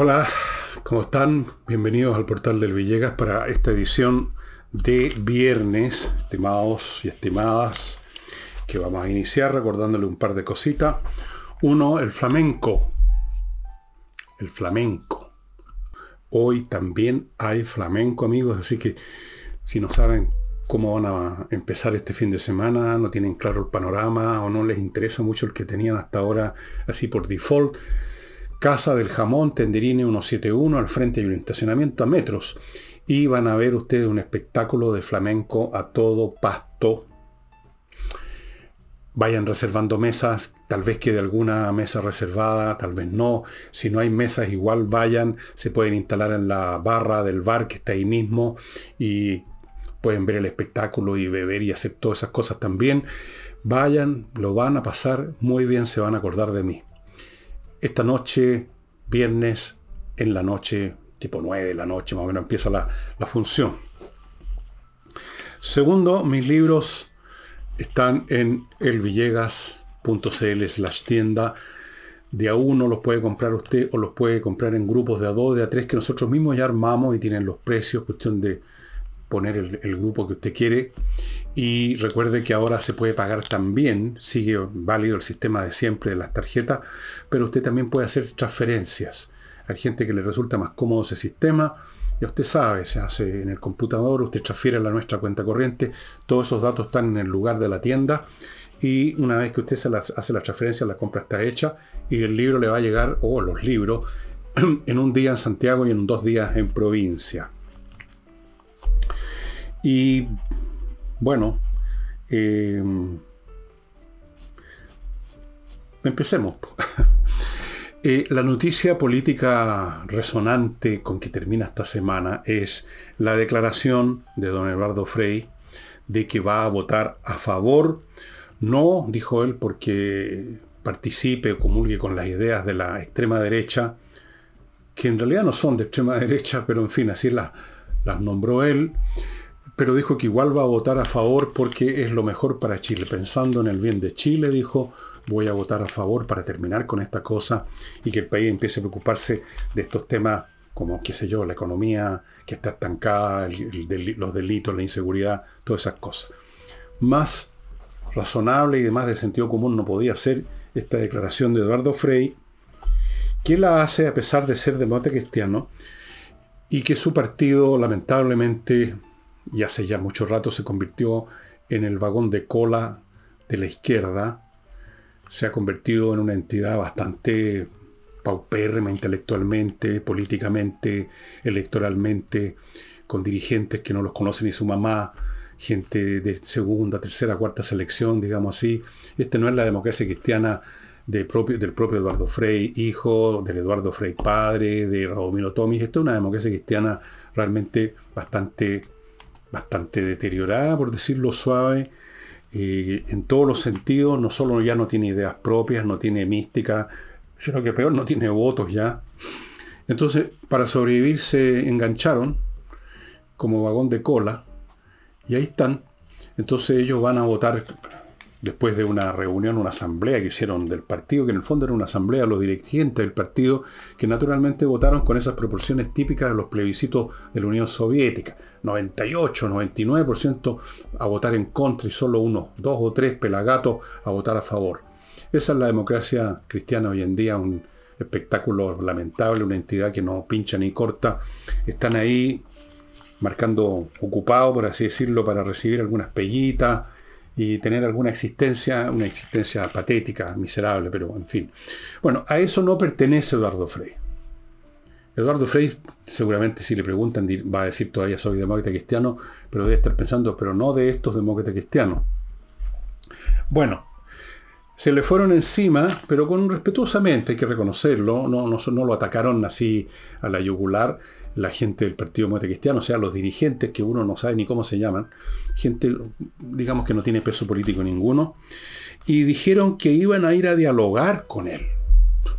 Hola, ¿cómo están? Bienvenidos al portal del Villegas para esta edición de viernes, estimados y estimadas, que vamos a iniciar recordándole un par de cositas. Uno, el flamenco. El flamenco. Hoy también hay flamenco, amigos, así que si no saben cómo van a empezar este fin de semana, no tienen claro el panorama o no les interesa mucho el que tenían hasta ahora así por default, Casa del Jamón, Tenderine 171, al frente hay un estacionamiento a metros y van a ver ustedes un espectáculo de flamenco a todo pasto. Vayan reservando mesas, tal vez quede alguna mesa reservada, tal vez no. Si no hay mesas, igual vayan, se pueden instalar en la barra del bar que está ahí mismo y pueden ver el espectáculo y beber y hacer todas esas cosas también. Vayan, lo van a pasar muy bien, se van a acordar de mí. Esta noche, viernes, en la noche, tipo 9 de la noche, más o menos empieza la, la función. Segundo, mis libros están en elvillegas.cl slash tienda. De a uno los puede comprar usted o los puede comprar en grupos de a dos, de a tres que nosotros mismos ya armamos y tienen los precios, cuestión de poner el, grupo que usted quiere. Y recuerde que ahora se puede pagar también, sigue válido el sistema de siempre de las tarjetas, pero usted también puede hacer transferencias. Hay gente que le resulta más cómodo ese sistema. Ya usted sabe, se hace en el computador, usted transfiere a nuestra cuenta corriente, todos esos datos están en el lugar de la tienda y una vez que usted se las, hace la transferencia, la compra está hecha y el libro le va a llegar, o los libros, en un día en Santiago y en dos días en provincia. Y bueno, eh, empecemos. Eh, la noticia política resonante con que termina esta semana es la declaración de don Eduardo Frei de que va a votar a favor, no, dijo él, porque participe o comulgue con las ideas de la extrema derecha, que en realidad no son de extrema derecha, pero en fin, así las, las nombró él, pero dijo que igual va a votar a favor porque es lo mejor para Chile. Pensando en el bien de Chile, dijo, voy a votar a favor para terminar con esta cosa y que el país empiece a preocuparse de estos temas como, qué sé yo, la economía que está estancada, los delitos, la inseguridad, todas esas cosas. Más razonable y de más de sentido común no podía ser esta declaración de Eduardo Frei, que la hace a pesar de ser demócrata cristiano y que su partido lamentablemente y hace ya mucho rato se convirtió en el vagón de cola de la izquierda, se ha convertido en una entidad bastante paupérrima intelectualmente, políticamente, electoralmente, con dirigentes que no los conoce ni su mamá, gente de segunda, tercera, cuarta selección, digamos así. Este no es la democracia cristiana del propio Eduardo Frei, hijo, del Eduardo Frei padre, de Radomiro Tomis. Esto es una democracia cristiana realmente bastante, bastante deteriorada, por decirlo suave, en todos los sentidos, no solo ya no tiene ideas propias, no tiene mística, sino que peor no tiene votos ya. Entonces, para sobrevivir se engancharon como vagón de cola y ahí están. Entonces ellos van a votar después de una reunión, una asamblea que hicieron del partido, que en el fondo era una asamblea, los dirigentes del partido, que naturalmente votaron con esas proporciones típicas de los plebiscitos de la Unión Soviética. 98, 99% a votar en contra y solo unos dos o tres pelagatos a votar a favor. Esa es la democracia cristiana hoy en día, un espectáculo lamentable, una entidad que no pincha ni corta. Están ahí marcando ocupado, por así decirlo, para recibir algunas pellitas y tener alguna existencia, una existencia patética, miserable, pero en fin. Bueno, a eso no pertenece Eduardo Frey. Eduardo Frey, seguramente si le preguntan, va a decir todavía soy demócrata cristiano, pero debe estar pensando, pero no de estos demócratas cristianos. Bueno, se le fueron encima, pero con respetuosamente, hay que reconocerlo, no, no, no lo atacaron así a la yugular, la gente del Partido Demócrata Cristiano, o sea, los dirigentes que uno no sabe ni cómo se llaman, gente, digamos que no tiene peso político ninguno, y dijeron que iban a ir a dialogar con él.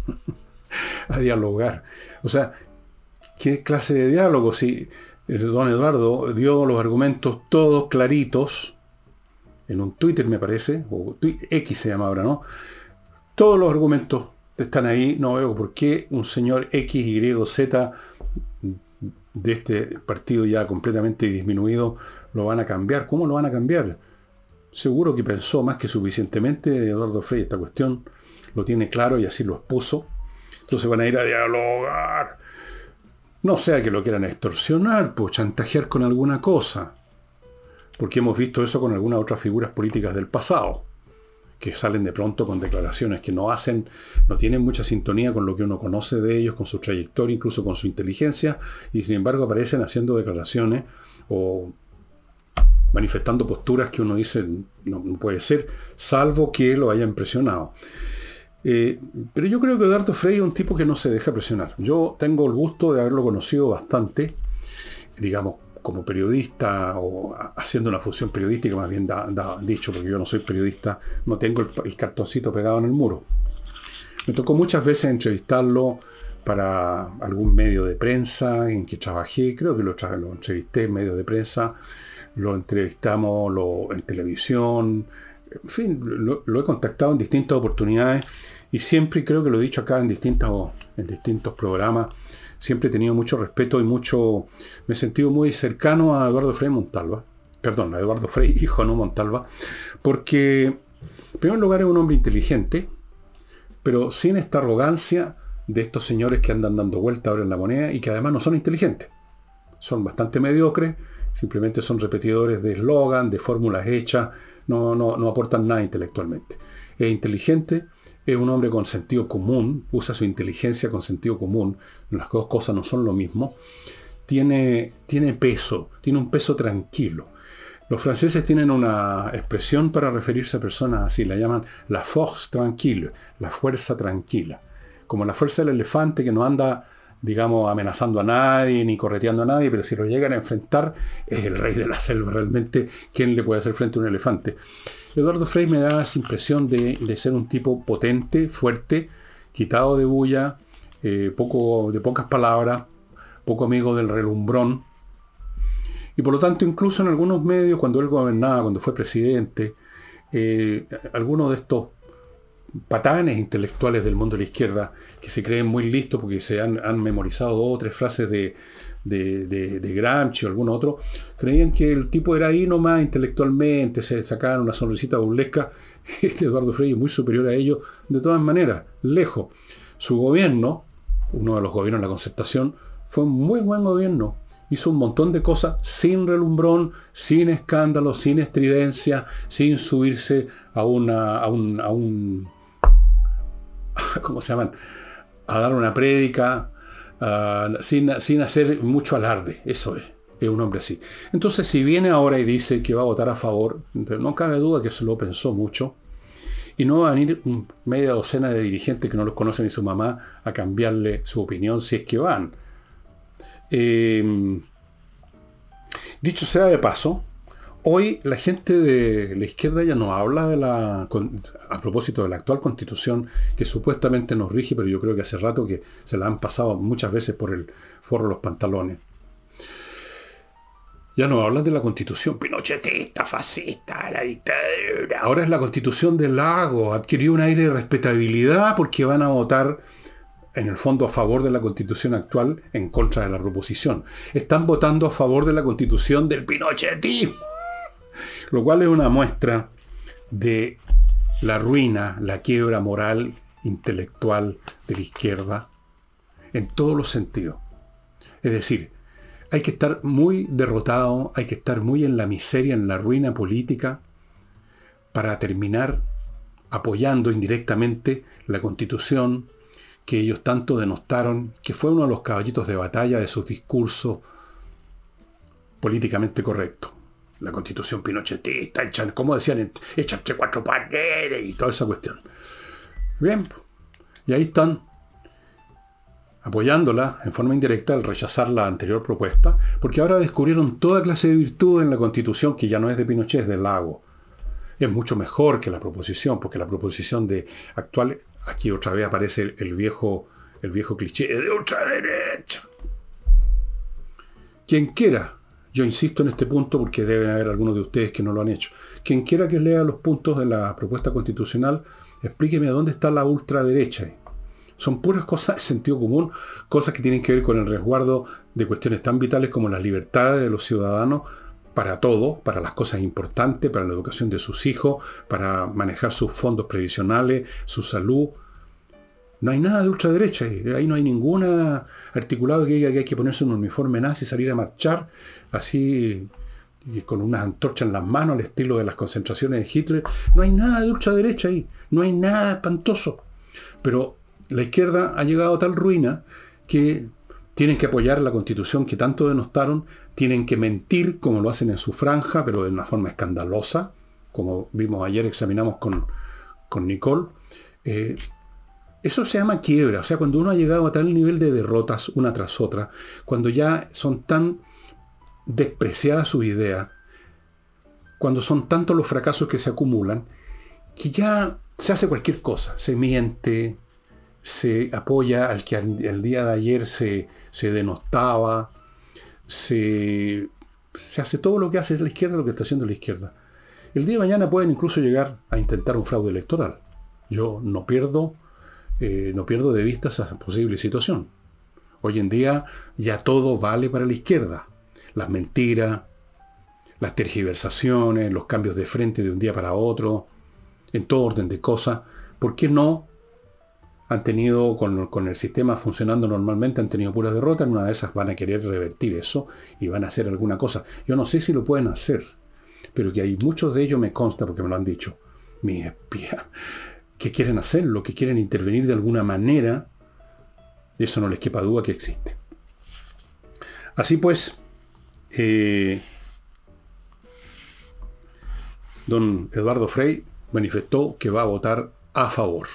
a dialogar. O sea, ¿qué clase de diálogo? Si don Eduardo dio los argumentos todos claritos, en un Twitter me parece, o X se llama ahora, ¿no? Todos los argumentos están ahí, no veo por qué un señor X, Y, Z de este partido ya completamente disminuido lo van a cambiar. ¿Cómo lo van a cambiar? Seguro que pensó más que suficientemente Eduardo Frey esta cuestión, lo tiene claro y así lo expuso. Entonces van a ir a dialogar. No sea que lo quieran extorsionar, pues chantajear con alguna cosa. Porque hemos visto eso con algunas otras figuras políticas del pasado que salen de pronto con declaraciones que no hacen, no tienen mucha sintonía con lo que uno conoce de ellos, con su trayectoria, incluso con su inteligencia, y sin embargo aparecen haciendo declaraciones o manifestando posturas que uno dice no, puede ser, salvo que lo haya impresionado. Eh, pero yo creo que Eduardo Frey es un tipo que no se deja presionar. Yo tengo el gusto de haberlo conocido bastante, digamos, como periodista o haciendo una función periodística, más bien dicho, porque yo no soy periodista, no tengo el, cartoncito pegado en el muro. Me tocó muchas veces entrevistarlo para algún medio de prensa en que trabajé, creo que lo, entrevisté en medio de prensa, lo entrevistamos en televisión, en fin, lo, he contactado en distintas oportunidades y siempre, creo que lo he dicho acá en distintos, en distintos programas, siempre he tenido mucho respeto y mucho. Me he sentido muy cercano a Eduardo Frei Montalva. Perdón, a Eduardo Frei, hijo, no Montalva. Porque, en primer lugar, es un hombre inteligente, pero sin esta arrogancia de estos señores que andan dando vuelta ahora en la moneda y que además no son inteligentes. Son bastante mediocres, simplemente son repetidores de eslogan, de fórmulas hechas, no, no, no aportan nada intelectualmente. Es inteligente, es un hombre con sentido común, usa su inteligencia con sentido común, las dos cosas no son lo mismo, tiene, tiene peso, tiene un peso tranquilo. Los franceses tienen una expresión para referirse a personas así, la llaman la force tranquille, la fuerza tranquila. Como la fuerza del elefante que no anda, digamos, amenazando a nadie ni correteando a nadie, pero si lo llegan a enfrentar, es el rey de la selva realmente. ¿Quién le puede hacer frente a un elefante? Eduardo Frey me da esa impresión de, ser un tipo potente, fuerte, quitado de bulla, eh, poco, de pocas palabras, poco amigo del relumbrón. Y por lo tanto, incluso en algunos medios, cuando él gobernaba, cuando fue presidente, eh, algunos de estos patanes intelectuales del mundo de la izquierda, que se creen muy listos porque se han, memorizado dos o tres frases de, de, de, Gramsci o algún otro, creían que el tipo era ahí nomás intelectualmente, se sacaban una sonrisita burlesca. Este Eduardo Frey es muy superior a ellos, de todas maneras, lejos. Su gobierno, uno de los gobiernos de la concertación, fue un muy buen gobierno. Hizo un montón de cosas sin relumbrón, sin escándalo, sin estridencia, sin subirse a una. a un. A un ¿Cómo se llaman? A dar una prédica, Ah, sin, hacer mucho alarde. Eso es. Es un hombre así. Entonces, si viene ahora y dice que va a votar a favor, no cabe duda que se lo pensó mucho. Y no va a venir media docena de dirigentes que no los conocen ni su mamá a cambiarle su opinión si es que van. Eh, dicho sea de paso, Hoy la gente de la izquierda ya no habla a propósito de la actual constitución que supuestamente nos rige, pero yo creo que hace rato que se la han pasado muchas veces por el forro de los pantalones. Ya no hablan de la constitución pinochetista, fascista, la dictadura. Ahora es la constitución del lago. Adquirió un aire de respetabilidad porque van a votar en el fondo a favor de la constitución actual en contra de la proposición. Están votando a favor de la constitución del pinochetismo lo cual es una muestra de la ruina, la quiebra moral, intelectual de la izquierda, en todos los sentidos. Es decir, hay que estar muy derrotado, hay que estar muy en la miseria, en la ruina política, para terminar apoyando indirectamente la constitución que ellos tanto denostaron, que fue uno de los caballitos de batalla de sus discursos políticamente correctos la constitución pinochetista, como decían, echan entre cuatro paredes y toda esa cuestión. Bien, y ahí están apoyándola en forma indirecta al rechazar la anterior propuesta, porque ahora descubrieron toda clase de virtud en la constitución que ya no es de Pinochet, es del lago. Es mucho mejor que la proposición, porque la proposición de actual, aquí otra vez aparece el, viejo, el viejo cliché de ultraderecha. Quien quiera yo insisto en este punto porque deben haber algunos de ustedes que no lo han hecho. Quien quiera que lea los puntos de la propuesta constitucional, explíqueme dónde está la ultraderecha. Son puras cosas de sentido común, cosas que tienen que ver con el resguardo de cuestiones tan vitales como las libertades de los ciudadanos para todo, para las cosas importantes, para la educación de sus hijos, para manejar sus fondos previsionales, su salud. No hay nada de ultraderecha, ahí no hay ninguna articulado que diga que hay que ponerse un uniforme nazi y salir a marchar así y con unas antorchas en las manos al estilo de las concentraciones de Hitler. No hay nada de ultraderecha ahí, no hay nada espantoso. Pero la izquierda ha llegado a tal ruina que tienen que apoyar la constitución que tanto denostaron, tienen que mentir como lo hacen en su franja, pero de una forma escandalosa, como vimos ayer, examinamos con, con Nicole. Eh, eso se llama quiebra, o sea, cuando uno ha llegado a tal nivel de derrotas una tras otra, cuando ya son tan despreciadas sus ideas, cuando son tantos los fracasos que se acumulan, que ya se hace cualquier cosa, se miente, se apoya al que el día de ayer se, denostaba, se, se, hace todo lo que hace la izquierda, lo que está haciendo la izquierda. El día de mañana pueden incluso llegar a intentar un fraude electoral. Yo no pierdo, eh, no pierdo de vista esa posible situación. Hoy en día ya todo vale para la izquierda. Las mentiras, las tergiversaciones, los cambios de frente de un día para otro, en todo orden de cosas. ¿Por qué no han tenido, con, el sistema funcionando normalmente, han tenido puras derrotas, en una de esas van a querer revertir eso y van a hacer alguna cosa. Yo no sé si lo pueden hacer, pero que hay muchos de ellos me consta porque me lo han dicho, mis espías, que quieren hacerlo, que quieren intervenir de alguna manera, eso no les quepa duda que existe. Así pues, eh, don Eduardo Frey manifestó que va a votar a favor.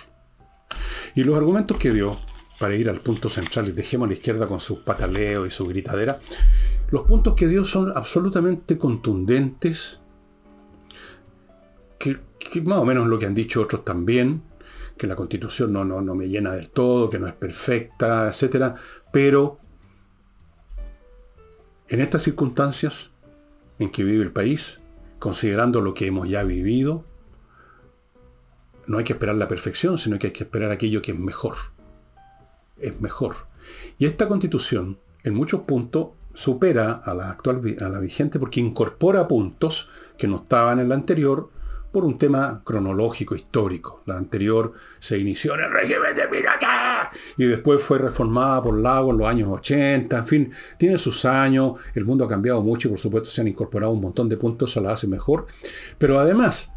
Y los argumentos que dio, para ir al punto central, y dejemos a la izquierda con sus pataleos y su gritadera, los puntos que dio son absolutamente contundentes, que, más o menos lo que han dicho otros también, que la constitución no, no, no me llena del todo, que no es perfecta, etc. Pero en estas circunstancias en que vive el país, considerando lo que hemos ya vivido, no hay que esperar la perfección, sino que hay que esperar aquello que es mejor. Es mejor. Y esta constitución, en muchos puntos, supera a la actual, a la vigente, porque incorpora puntos que no estaban en la anterior por un tema cronológico, histórico. La anterior se inició en el régimen de pirata y después fue reformada por Lago en los años 80. En fin, tiene sus años, el mundo ha cambiado mucho y por supuesto se han incorporado un montón de puntos, eso la hace mejor. Pero además,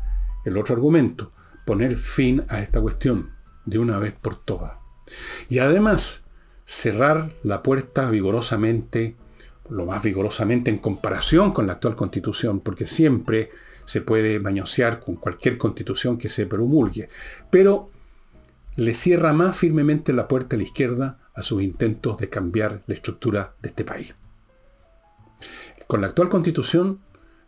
el otro argumento, poner fin a esta cuestión de una vez por todas. Y además, cerrar la puerta vigorosamente, lo más vigorosamente en comparación con la actual constitución, porque siempre se puede mañosear con cualquier constitución que se promulgue, pero le cierra más firmemente la puerta a la izquierda a sus intentos de cambiar la estructura de este país. Con la actual constitución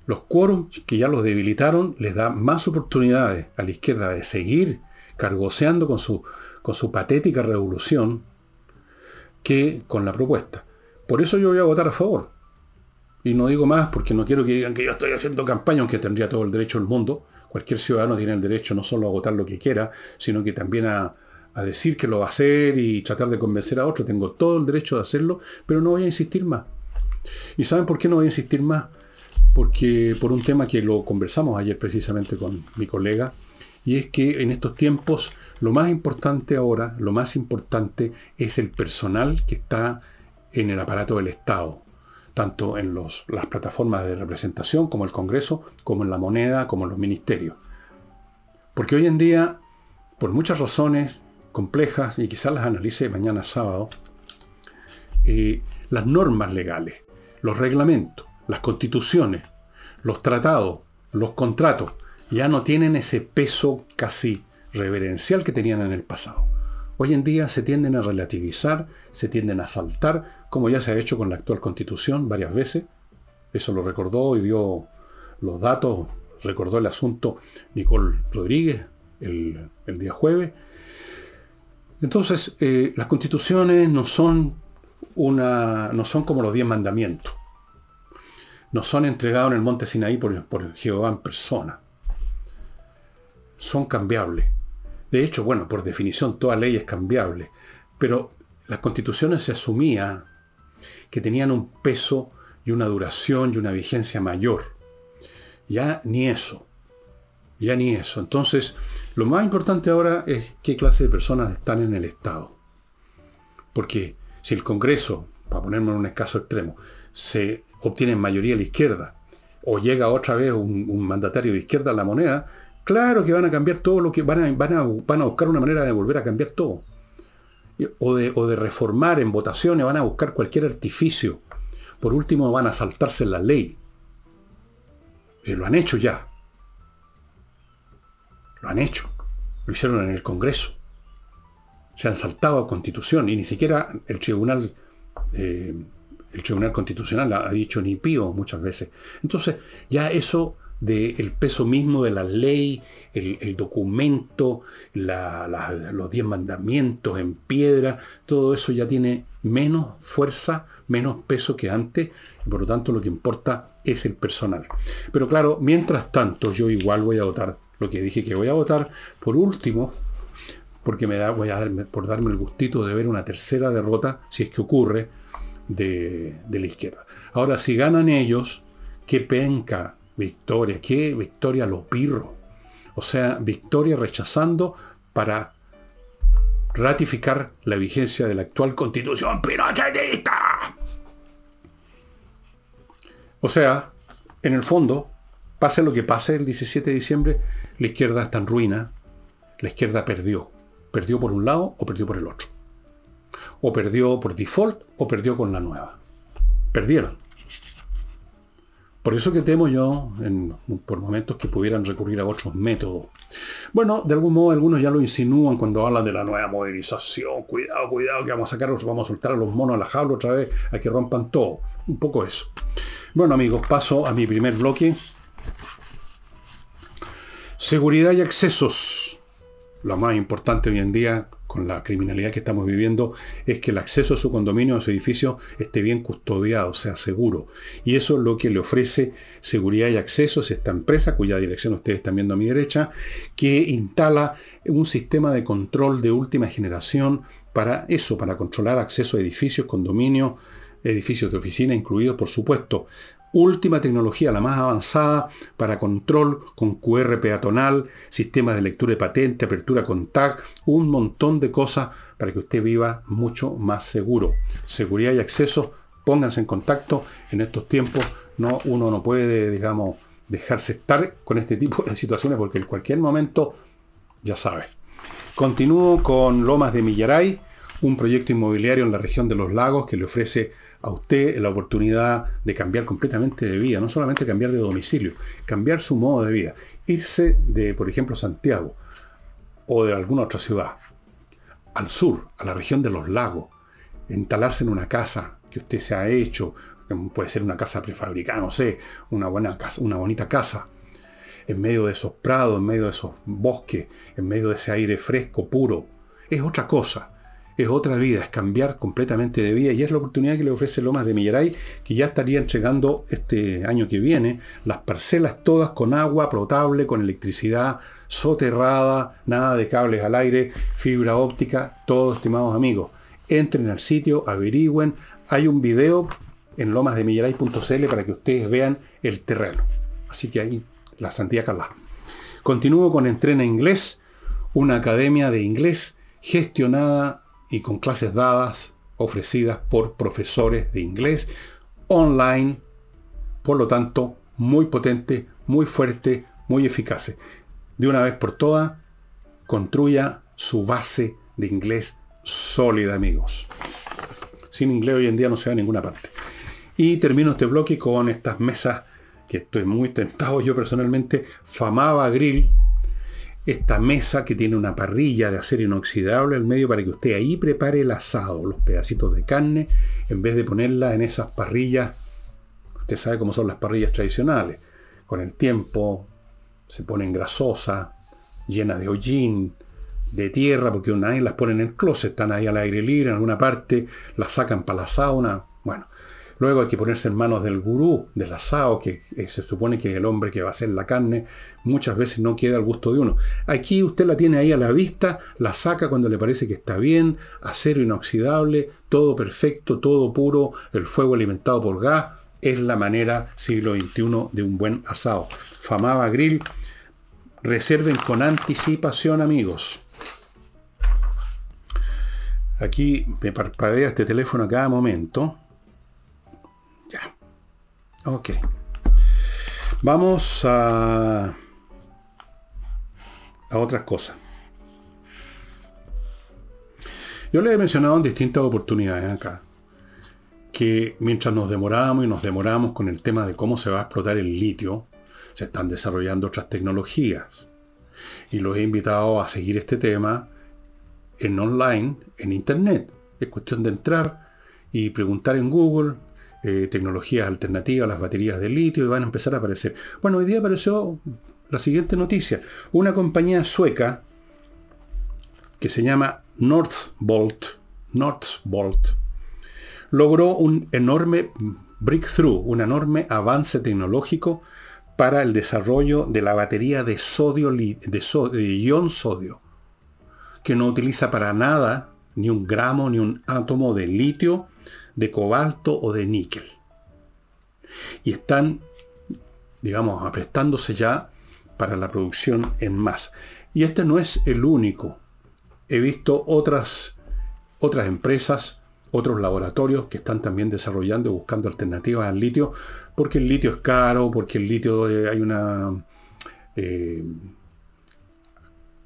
los quórums que ya los debilitaron les da más oportunidades a la izquierda de seguir cargoseando con su, con su patética revolución que con la propuesta. Por eso yo voy a votar a favor. Y no digo más porque no quiero que digan que yo estoy haciendo campaña, aunque tendría todo el derecho del mundo. Cualquier ciudadano tiene el derecho no solo a votar lo que quiera, sino que también a, a decir que lo va a hacer y tratar de convencer a otro. Tengo todo el derecho de hacerlo, pero no voy a insistir más. ¿Y saben por qué no voy a insistir más? porque por un tema que lo conversamos ayer precisamente con mi colega, y es que en estos tiempos lo más importante ahora, lo más importante es el personal que está en el aparato del Estado, tanto en las plataformas de representación como el Congreso, como en la moneda, como en los ministerios. Porque hoy en día, por muchas razones complejas, y quizás las analice mañana sábado, eh, las normas legales, los reglamentos, las constituciones, los tratados, los contratos, ya no tienen ese peso casi reverencial que tenían en el pasado. Hoy en día se tienden a relativizar, se tienden a saltar, como ya se ha hecho con la actual constitución varias veces. Eso lo recordó y dio los datos, recordó el asunto Nicole Rodríguez el, día jueves. Entonces, eh, las constituciones no son, una, no son como los diez mandamientos no son entregados en el monte Sinaí por, por Jehová en persona. Son cambiables. De hecho, bueno, por definición toda ley es cambiable, pero las constituciones se asumía que tenían un peso y una duración y una vigencia mayor. Ya ni eso. Ya ni eso. Entonces, lo más importante ahora es qué clase de personas están en el Estado. Porque si el Congreso, para ponerme en un escaso extremo, se obtiene mayoría a la izquierda, o llega otra vez un, mandatario de izquierda a la moneda, claro que van a cambiar todo lo que van a, van a, van a buscar una manera de volver a cambiar todo. O de, o de reformar en votaciones, van a buscar cualquier artificio. Por último, van a saltarse la ley. Y lo han hecho ya. Lo han hecho. Lo hicieron en el Congreso. Se han saltado a Constitución y ni siquiera el Tribunal, eh, el Tribunal Constitucional ha dicho ni pío muchas veces. Entonces, ya eso del peso mismo de la ley, el, documento, los diez mandamientos en piedra, todo eso ya tiene menos fuerza, menos peso que antes, y por lo tanto lo que importa es el personal. Pero claro, mientras tanto yo igual voy a votar lo que dije que voy a votar. Por último, porque me da, voy a darme, por darme el gustito de ver una tercera derrota, si es que ocurre, de, de la izquierda. Ahora, si ganan ellos, qué penca victoria, qué victoria lo pirro. O sea, victoria rechazando para ratificar la vigencia de la actual constitución pinochetista. O sea, en el fondo, pase lo que pase el 17 de diciembre, la izquierda está en ruina, la izquierda perdió. Perdió por un lado o perdió por el otro. O perdió por default o perdió con la nueva. Perdieron. Por eso que temo yo, por momentos, que pudieran recurrir a otros métodos. Bueno, de algún modo algunos ya lo insinúan cuando hablan de la nueva modernización. Cuidado, cuidado, que vamos a sacar, vamos a soltar a los monos a la jaula otra vez, a que rompan todo. Un poco eso. Bueno amigos, paso a mi primer bloque. Seguridad y accesos. Lo más importante hoy en día con la criminalidad que estamos viviendo es que el acceso a su condominio, a su edificio, esté bien custodiado, sea seguro. Y eso es lo que le ofrece seguridad y accesos esta empresa, cuya dirección ustedes están viendo a mi derecha, que instala un sistema de control de última generación para eso, para controlar acceso a edificios, condominios, edificios de oficina incluidos, por supuesto, última tecnología, la más avanzada para control con QR peatonal, sistemas de lectura de patente, apertura con tag, un montón de cosas para que usted viva mucho más seguro. Seguridad y acceso, pónganse en contacto en estos tiempos. No, uno no puede, digamos, dejarse estar con este tipo de situaciones porque en cualquier momento, ya sabe. Continúo con Lomas de Millaray, un proyecto inmobiliario en la región de los lagos que le ofrece a usted la oportunidad de cambiar completamente de vida, no solamente cambiar de domicilio, cambiar su modo de vida, irse de, por ejemplo, Santiago o de alguna otra ciudad al sur, a la región de los lagos, instalarse en una casa que usted se ha hecho, puede ser una casa prefabricada, no sé, una buena casa, una bonita casa, en medio de esos prados, en medio de esos bosques, en medio de ese aire fresco, puro, es otra cosa es otra vida, es cambiar completamente de vida y es la oportunidad que le ofrece Lomas de Millaray, que ya estaría entregando este año que viene las parcelas todas con agua potable, con electricidad soterrada, nada de cables al aire, fibra óptica, todos estimados amigos. Entren al sitio, averigüen, hay un video en lomasdemillaray.cl para que ustedes vean el terreno. Así que ahí la santía Calá. Continúo con Entrena Inglés, una academia de inglés gestionada y con clases dadas, ofrecidas por profesores de inglés online, por lo tanto, muy potente, muy fuerte, muy eficaz. De una vez por todas, construya su base de inglés sólida, amigos. Sin inglés hoy en día no se va a ninguna parte. Y termino este bloque con estas mesas que estoy muy tentado yo personalmente. Famaba Grill, esta mesa que tiene una parrilla de acero inoxidable al medio para que usted ahí prepare el asado, los pedacitos de carne, en vez de ponerla en esas parrillas. Usted sabe cómo son las parrillas tradicionales. Con el tiempo se ponen grasosas, llenas de hollín, de tierra, porque una vez las ponen en el closet, están ahí al aire libre en alguna parte, las sacan para la sauna. Bueno, Luego hay que ponerse en manos del gurú, del asado, que se supone que es el hombre que va a hacer la carne. Muchas veces no queda al gusto de uno. Aquí usted la tiene ahí a la vista, la saca cuando le parece que está bien, acero inoxidable, todo perfecto, todo puro, el fuego alimentado por gas. Es la manera siglo XXI de un buen asado. Famaba Grill. Reserven con anticipación, amigos. Aquí me parpadea este teléfono a cada momento. Ok. Vamos a, a otras cosas. Yo le he mencionado en distintas oportunidades acá que mientras nos demoramos y nos demoramos con el tema de cómo se va a explotar el litio, se están desarrollando otras tecnologías. Y los he invitado a seguir este tema en online, en internet. Es cuestión de entrar y preguntar en Google eh, tecnologías alternativas las baterías de litio y van a empezar a aparecer. Bueno, hoy día apareció la siguiente noticia. Una compañía sueca que se llama Northvolt, Northvolt logró un enorme breakthrough, un enorme avance tecnológico para el desarrollo de la batería de sodio, de, ion sodio, que no utiliza para nada ni un gramo ni un átomo de litio de cobalto o de níquel. Y están, digamos, aprestándose ya para la producción en masa. Y este no es el único. He visto otras, otras empresas, otros laboratorios que están también desarrollando buscando alternativas al litio, porque el litio es caro, porque el litio eh, hay una... Eh,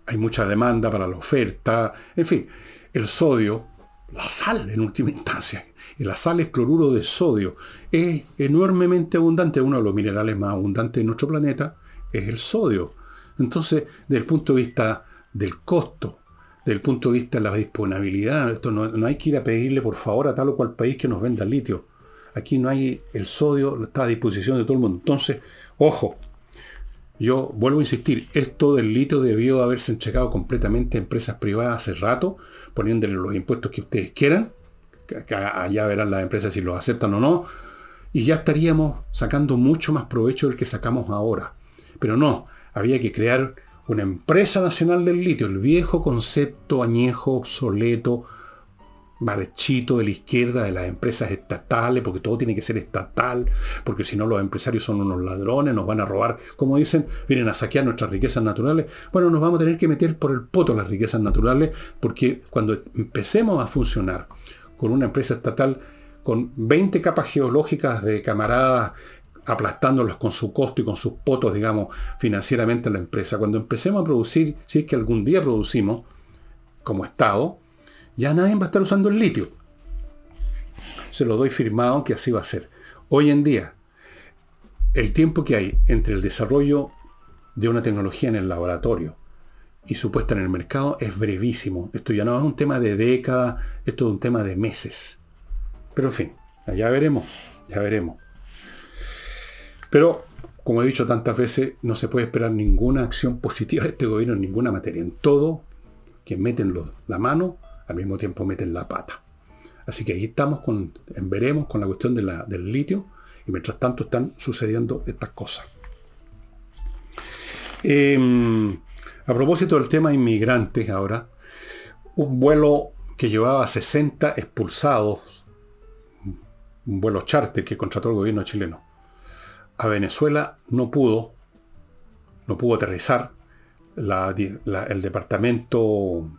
hay mucha demanda para la oferta, en fin, el sodio, la sal en última instancia, la sal es cloruro de sodio. Es enormemente abundante, uno de los minerales más abundantes de nuestro planeta es el sodio. Entonces, desde el punto de vista del costo, desde el punto de vista de la disponibilidad, esto no, hay que ir a pedirle por favor a tal o cual país que nos venda litio. Aquí no hay el sodio, está a disposición de todo el mundo. Entonces, ojo, yo vuelvo a insistir, esto del litio debió haberse entregado completamente a empresas privadas hace rato, poniéndole los impuestos que ustedes quieran, allá verán las empresas si los aceptan o no, y ya estaríamos sacando mucho más provecho del que sacamos ahora. Pero no, había que crear una empresa nacional del litio, el viejo concepto añejo, obsoleto, marchito de la izquierda de las empresas estatales, porque todo tiene que ser estatal, porque si no los empresarios son unos ladrones, nos van a robar, como dicen, vienen a saquear nuestras riquezas naturales. Bueno, nos vamos a tener que meter por el poto las riquezas naturales, porque cuando empecemos a funcionar con una empresa estatal con 20 capas geológicas de camaradas aplastándolos con su costo y con sus potos, digamos, financieramente en la empresa. Cuando empecemos a producir, si es que algún día producimos como Estado, ya nadie va a estar usando el litio. Se lo doy firmado que así va a ser. Hoy en día, el tiempo que hay entre el desarrollo de una tecnología en el laboratorio y su puesta en el mercado es brevísimo. Esto ya no es un tema de décadas, esto es un tema de meses. Pero en fin, ya veremos, ya veremos. Pero, como he dicho tantas veces, no se puede esperar ninguna acción positiva de este gobierno en ninguna materia. En todo, que meten la mano, al mismo tiempo meten la pata. Así que ahí estamos con, en veremos con la cuestión del litio y mientras tanto están sucediendo estas cosas. Em, a propósito del tema inmigrantes ahora, un vuelo que llevaba 60 expulsados, un vuelo charter que contrató el gobierno chileno, a Venezuela no pudo, no pudo aterrizar. el departamento,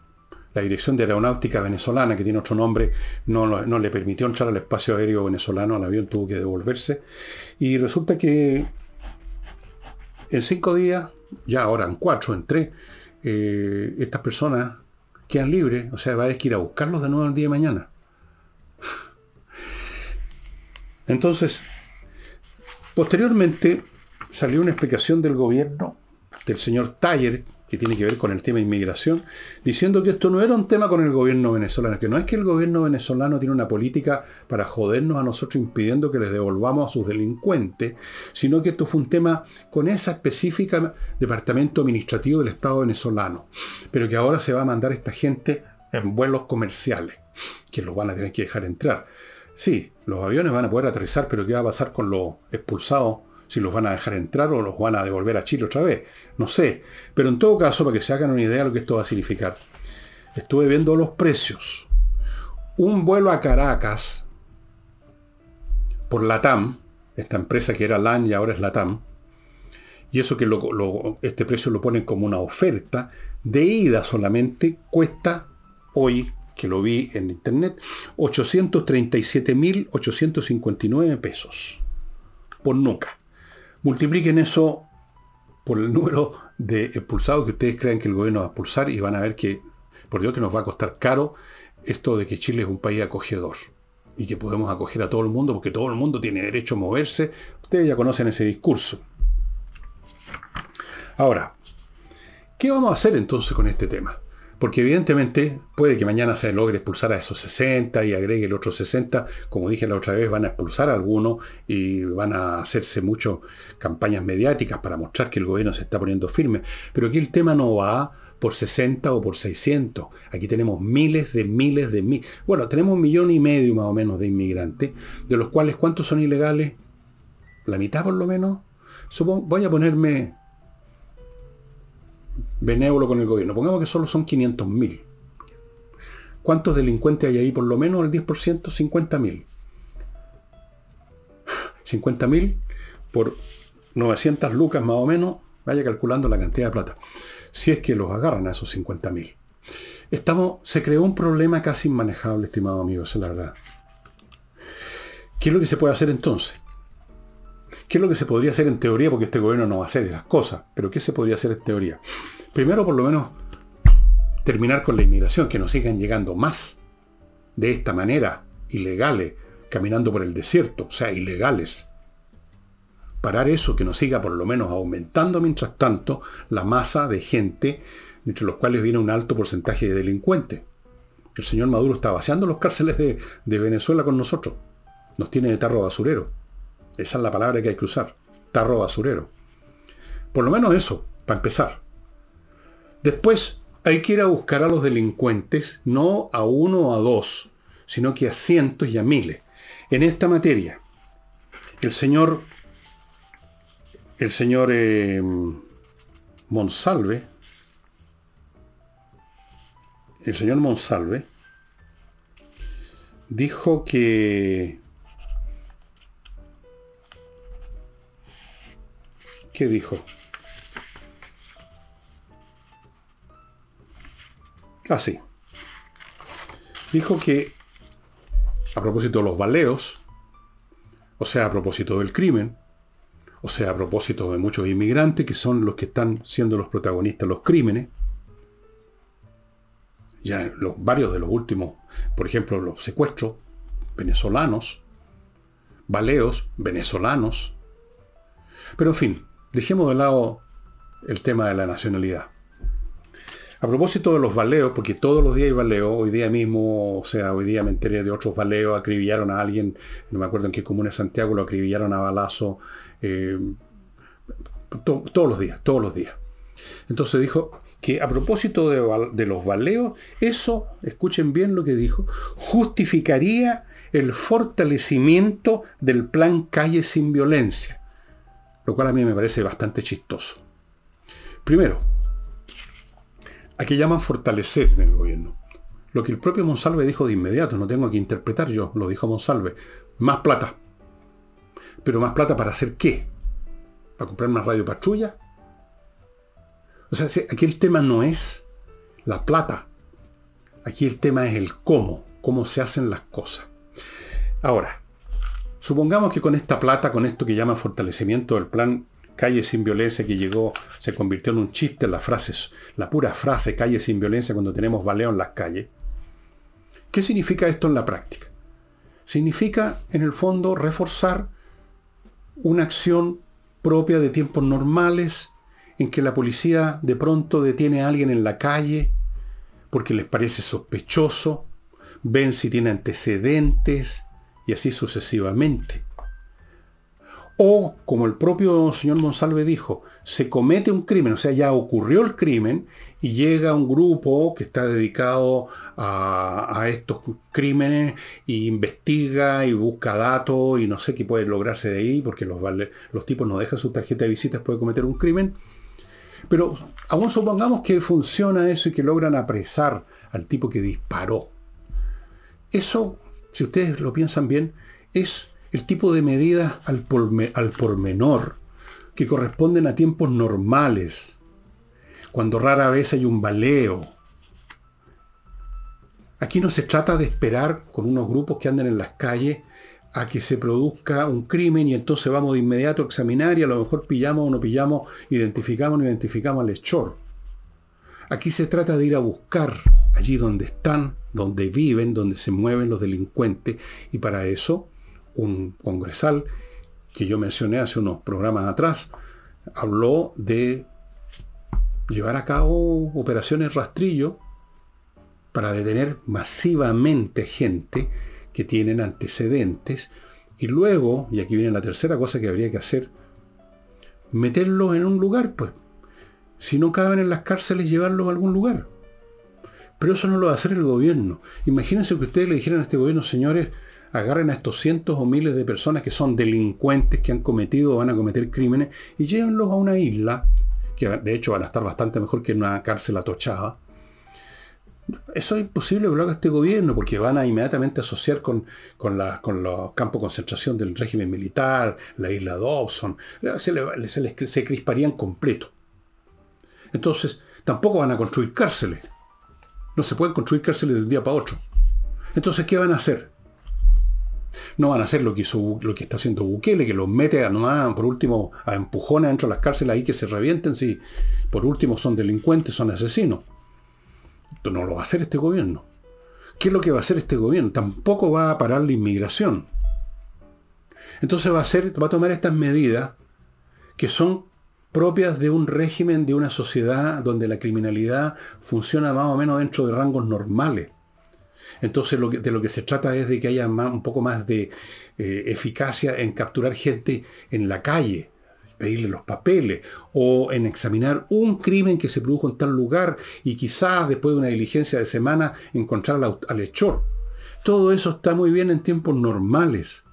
la Dirección de Aeronáutica Venezolana, que tiene otro nombre, no, no le permitió entrar al espacio aéreo venezolano, al avión tuvo que devolverse. Y resulta que en cinco días ya ahora en cuatro, en tres, eh, estas personas quedan libres, o sea, va a haber que ir a buscarlos de nuevo el día de mañana. Entonces, posteriormente salió una explicación del gobierno, del señor Taller, que tiene que ver con el tema inmigración, diciendo que esto no era un tema con el gobierno venezolano, que no es que el gobierno venezolano tiene una política para jodernos a nosotros impidiendo que les devolvamos a sus delincuentes, sino que esto fue un tema con esa específica departamento administrativo del Estado venezolano, pero que ahora se va a mandar esta gente en vuelos comerciales, que los van a tener que dejar entrar. Sí, los aviones van a poder aterrizar, pero ¿qué va a pasar con los expulsados? Si los van a dejar entrar o los van a devolver a Chile otra vez. No sé. Pero en todo caso, para que se hagan una idea de lo que esto va a significar, estuve viendo los precios. Un vuelo a Caracas por Latam, esta empresa que era LAN y ahora es Latam, y eso que este precio lo ponen como una oferta, de ida solamente cuesta hoy, que lo vi en internet, 837.859 pesos por nuca. Multipliquen eso por el número de expulsados que ustedes creen que el gobierno va a expulsar y van a ver que, por Dios, que nos va a costar caro esto de que Chile es un país acogedor y que podemos acoger a todo el mundo porque todo el mundo tiene derecho a moverse. Ustedes ya conocen ese discurso. Ahora, ¿qué vamos a hacer entonces con este tema? Porque evidentemente puede que mañana se logre expulsar a esos 60 y agregue el otro 60. Como dije la otra vez, van a expulsar a algunos y van a hacerse muchas campañas mediáticas para mostrar que el gobierno se está poniendo firme. Pero aquí el tema no va por 60 o por 600. Aquí tenemos miles de miles de miles. Bueno, tenemos un millón y medio más o menos de inmigrantes, de los cuales ¿cuántos son ilegales? La mitad por lo menos. voy a ponerme benévolo con el gobierno. Pongamos que solo son 500.000. ¿Cuántos delincuentes hay ahí? Por lo menos el 10%, 50.000. 50.000 por 900 lucas más o menos, vaya calculando la cantidad de plata. Si es que los agarran a esos 50.000. Estamos, se creó un problema casi inmanejable, estimado amigo, esa es la verdad. ¿Qué es lo que se puede hacer entonces? ¿Qué es lo que se podría hacer en teoría? Porque este gobierno no va a hacer esas cosas. Pero ¿qué se podría hacer en teoría? Primero, por lo menos, terminar con la inmigración, que nos sigan llegando más de esta manera, ilegales, caminando por el desierto, o sea, ilegales. Parar eso, que nos siga por lo menos aumentando mientras tanto la masa de gente, entre los cuales viene un alto porcentaje de delincuentes. El señor Maduro está vaciando los cárceles de, de Venezuela con nosotros. Nos tiene de tarro basurero. Esa es la palabra que hay que usar. Tarro basurero. Por lo menos eso, para empezar. Después hay que ir a buscar a los delincuentes, no a uno o a dos, sino que a cientos y a miles. En esta materia, el señor, el señor eh, Monsalve, el señor Monsalve, dijo que ¿Qué dijo? Así. Ah, dijo que, a propósito de los baleos, o sea, a propósito del crimen, o sea, a propósito de muchos inmigrantes que son los que están siendo los protagonistas de los crímenes, ya los, varios de los últimos, por ejemplo, los secuestros venezolanos, baleos venezolanos, pero en fin, Dejemos de lado el tema de la nacionalidad. A propósito de los baleos, porque todos los días hay baleos, hoy día mismo, o sea, hoy día me enteré de otros baleos, acribillaron a alguien, no me acuerdo en qué comuna de Santiago, lo acribillaron a balazo, eh, todos los días, todos los días. Entonces dijo que a propósito de, de los baleos, eso, escuchen bien lo que dijo, justificaría el fortalecimiento del plan Calle sin Violencia lo cual a mí me parece bastante chistoso. Primero, ¿a llaman fortalecer en el gobierno? Lo que el propio Monsalve dijo de inmediato, no tengo que interpretar yo, lo dijo Monsalve, más plata. Pero más plata para hacer qué? ¿Para comprar más radio patrulla? O sea, aquí el tema no es la plata. Aquí el tema es el cómo, cómo se hacen las cosas. Ahora, Supongamos que con esta plata, con esto que llama fortalecimiento del plan Calle sin violencia que llegó, se convirtió en un chiste la frase, la pura frase calle sin violencia cuando tenemos baleo en las calles. ¿Qué significa esto en la práctica? Significa, en el fondo, reforzar una acción propia de tiempos normales en que la policía de pronto detiene a alguien en la calle porque les parece sospechoso, ven si tiene antecedentes, y así sucesivamente. O, como el propio señor Monsalve dijo, se comete un crimen, o sea, ya ocurrió el crimen y llega un grupo que está dedicado a, estos crímenes e investiga y busca datos y no sé qué puede lograrse de ahí, porque los, los tipos no dejan su tarjeta de visitas, puede cometer un crimen. Pero aún supongamos que funciona eso y que logran apresar al tipo que disparó. Eso, si ustedes lo piensan bien, es el tipo de medidas al, por menor que corresponden a tiempos normales, cuando rara vez hay un baleo. Aquí no se trata de esperar con unos grupos que andan en las calles a que se produzca un crimen y entonces vamos de inmediato a examinar y a lo mejor pillamos o no pillamos, identificamos o no identificamos al hechor. Aquí se trata de ir a buscar allí donde están, donde viven, donde se mueven los delincuentes y para eso un congresal que yo mencioné hace unos programas atrás, habló de llevar a cabo operaciones rastrillo para detener masivamente gente que tienen antecedentes y luego, y aquí viene la tercera cosa que habría que hacer, meterlos en un lugar, pues. Si no caben en las cárceles, llevarlos a algún lugar. Pero eso no lo va a hacer el gobierno. Imagínense que ustedes le dijeran a este gobierno, señores, agarren a estos cientos o miles de personas que son delincuentes, que han cometido o van a cometer crímenes, y llévenlos a una isla, que de hecho van a estar bastante mejor que en una cárcel atochada. Eso es imposible que lo haga este gobierno, porque van a inmediatamente asociar con, con, los campos de concentración del régimen militar, la isla Dobson, se, se, se crisparían completo. Entonces, tampoco van a construir cárceles. No se pueden construir cárceles de un día para otro. Entonces, ¿qué van a hacer? No van a hacer lo que, hizo, lo que está haciendo Bukele, que los mete a nomás, por último, a empujones dentro de las cárceles ahí que se revienten si por último son delincuentes, son asesinos. Esto no lo va a hacer este gobierno. ¿Qué es lo que va a hacer este gobierno? Tampoco va a parar la inmigración. Entonces va a, hacer, va a tomar estas medidas que son propias de un régimen, de una sociedad donde la criminalidad funciona más o menos dentro de rangos normales. Entonces de lo que se trata es de que haya un poco más de eh, eficacia en capturar gente en la calle, pedirle los papeles, o en examinar un crimen que se produjo en tal lugar y quizás después de una diligencia de semana encontrar al hechor. Todo eso está muy bien en tiempos normales.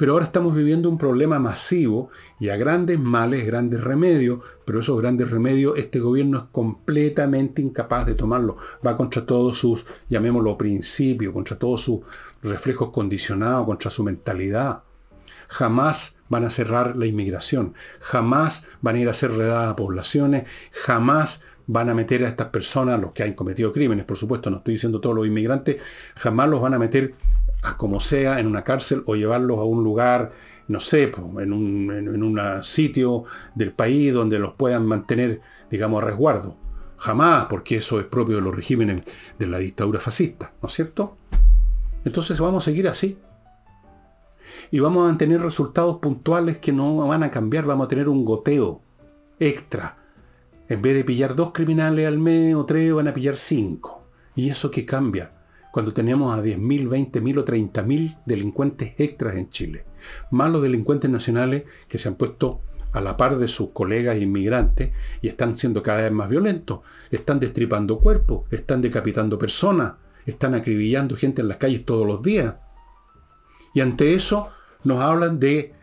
Pero ahora estamos viviendo un problema masivo y a grandes males, grandes remedios, pero esos grandes remedios este gobierno es completamente incapaz de tomarlo. Va contra todos sus, llamémoslo, principios, contra todos sus reflejos condicionados, contra su mentalidad. Jamás van a cerrar la inmigración, jamás van a ir a hacer redadas a poblaciones, jamás van a meter a estas personas, los que han cometido crímenes, por supuesto, no estoy diciendo todos los inmigrantes, jamás los van a meter a como sea en una cárcel o llevarlos a un lugar, no sé, en un en, sitio del país donde los puedan mantener, digamos, a resguardo. Jamás, porque eso es propio de los regímenes de la dictadura fascista, ¿no es cierto? Entonces vamos a seguir así. Y vamos a tener resultados puntuales que no van a cambiar, vamos a tener un goteo extra. En vez de pillar dos criminales al mes o tres, van a pillar cinco. ¿Y eso qué cambia? Cuando tenemos a 10.000, 20.000 o 30.000 delincuentes extras en Chile. Más los delincuentes nacionales que se han puesto a la par de sus colegas inmigrantes y están siendo cada vez más violentos. Están destripando cuerpos, están decapitando personas, están acribillando gente en las calles todos los días. Y ante eso nos hablan de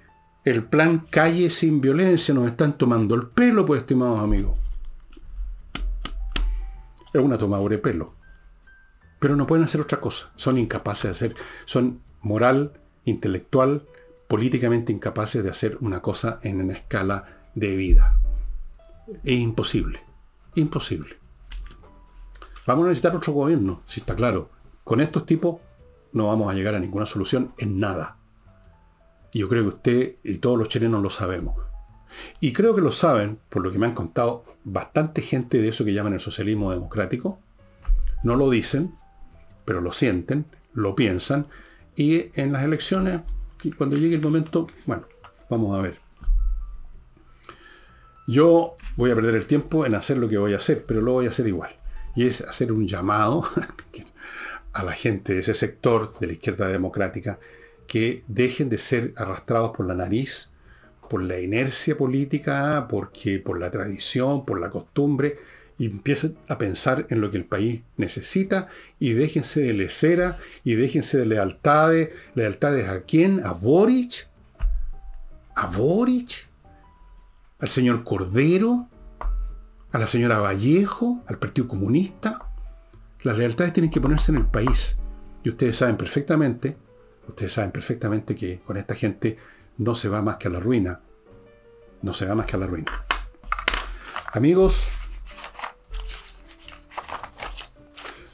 el plan calle sin violencia, nos están tomando el pelo, pues estimados amigos. Es una tomadura de pelo. Pero no pueden hacer otra cosa. Son incapaces de hacer, son moral, intelectual, políticamente incapaces de hacer una cosa en una escala de vida. Es imposible. Imposible. Vamos a necesitar otro gobierno, si está claro. Con estos tipos no vamos a llegar a ninguna solución en nada. Y yo creo que usted y todos los chilenos lo sabemos. Y creo que lo saben, por lo que me han contado bastante gente de eso que llaman el socialismo democrático. No lo dicen, pero lo sienten, lo piensan, y en las elecciones, cuando llegue el momento, bueno, vamos a ver. Yo voy a perder el tiempo en hacer lo que voy a hacer, pero lo voy a hacer igual. Y es hacer un llamado a la gente de ese sector de la izquierda democrática que dejen de ser arrastrados por la nariz por la inercia política, porque por la tradición, por la costumbre, y empiecen a pensar en lo que el país necesita y déjense de lecera y déjense de lealtades. ¿Lealtades a quién? ¿A Boric? ¿A Boric? ¿Al señor Cordero? ¿A la señora Vallejo? ¿Al Partido Comunista? Las lealtades tienen que ponerse en el país. Y ustedes saben perfectamente, ustedes saben perfectamente que con esta gente no se va más que a la ruina. No se va más que a la ruina. Amigos,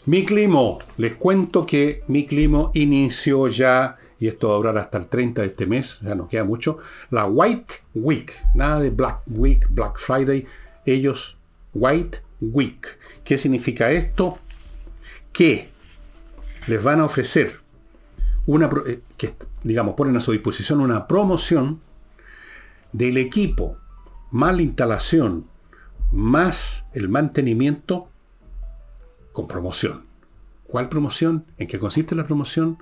Mi Climo, les cuento que Mi Climo inició ya, y esto va a durar hasta el 30 de este mes, ya no queda mucho, la White Week. Nada de Black Week, Black Friday, ellos White Week. ¿Qué significa esto? Que les van a ofrecer una, eh, que digamos, ponen a su disposición una promoción del equipo, más la instalación, más el mantenimiento con promoción. ¿Cuál promoción? ¿En qué consiste la promoción?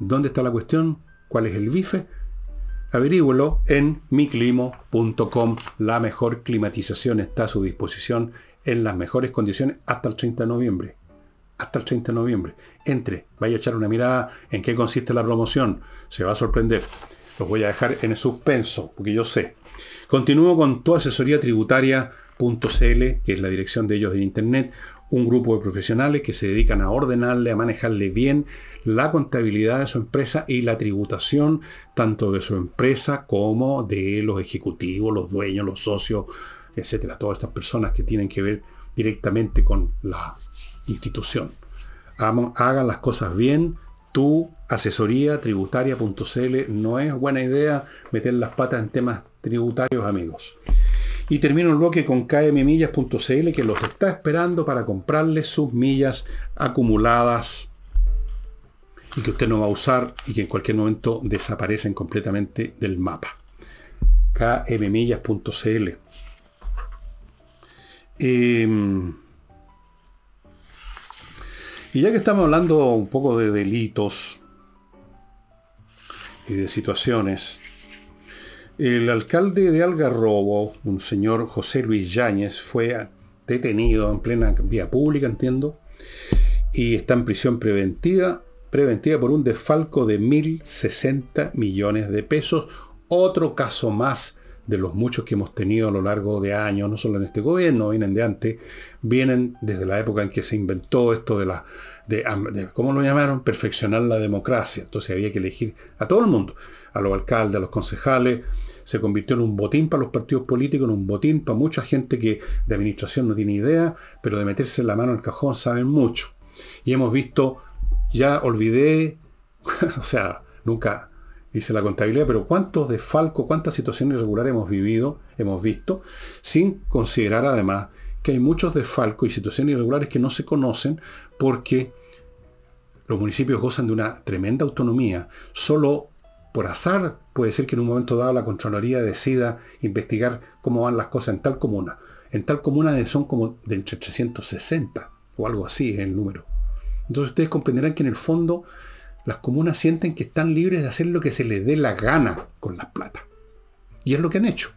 ¿Dónde está la cuestión? ¿Cuál es el bife? Averígüelo en miclimo.com. La mejor climatización está a su disposición en las mejores condiciones hasta el 30 de noviembre. Hasta el 30 de noviembre. Entre, vaya a echar una mirada en qué consiste la promoción. Se va a sorprender. Los voy a dejar en suspenso, porque yo sé. Continúo con tu asesoría tributaria.cl, que es la dirección de ellos en internet un grupo de profesionales que se dedican a ordenarle, a manejarle bien la contabilidad de su empresa y la tributación tanto de su empresa como de los ejecutivos, los dueños, los socios, etcétera, todas estas personas que tienen que ver directamente con la institución. Hagan las cosas bien. Tu asesoría tributaria.cl no es buena idea meter las patas en temas tributarios, amigos. Y termino el bloque con kmmillas.cl que los está esperando para comprarles sus millas acumuladas y que usted no va a usar y que en cualquier momento desaparecen completamente del mapa. kmmillas.cl em, y ya que estamos hablando un poco de delitos y de situaciones, el alcalde de Algarrobo, un señor José Luis Yáñez, fue detenido en plena vía pública, entiendo, y está en prisión preventiva, preventiva por un desfalco de 1.060 millones de pesos. Otro caso más de los muchos que hemos tenido a lo largo de años, no solo en este gobierno, vienen de antes, vienen desde la época en que se inventó esto de la, de, de, ¿cómo lo llamaron? Perfeccionar la democracia. Entonces había que elegir a todo el mundo, a los alcaldes, a los concejales, se convirtió en un botín para los partidos políticos, en un botín para mucha gente que de administración no tiene idea, pero de meterse la mano en el cajón saben mucho. Y hemos visto, ya olvidé, o sea, nunca hice la contabilidad, pero cuántos desfalcos, cuántas situaciones irregulares hemos vivido, hemos visto, sin considerar además que hay muchos desfalcos y situaciones irregulares que no se conocen porque los municipios gozan de una tremenda autonomía. Solo por azar puede ser que en un momento dado la Contraloría decida investigar cómo van las cosas en tal comuna. En tal comuna son como de entre 360 o algo así es el número. Entonces ustedes comprenderán que en el fondo las comunas sienten que están libres de hacer lo que se les dé la gana con las plata. Y es lo que han hecho.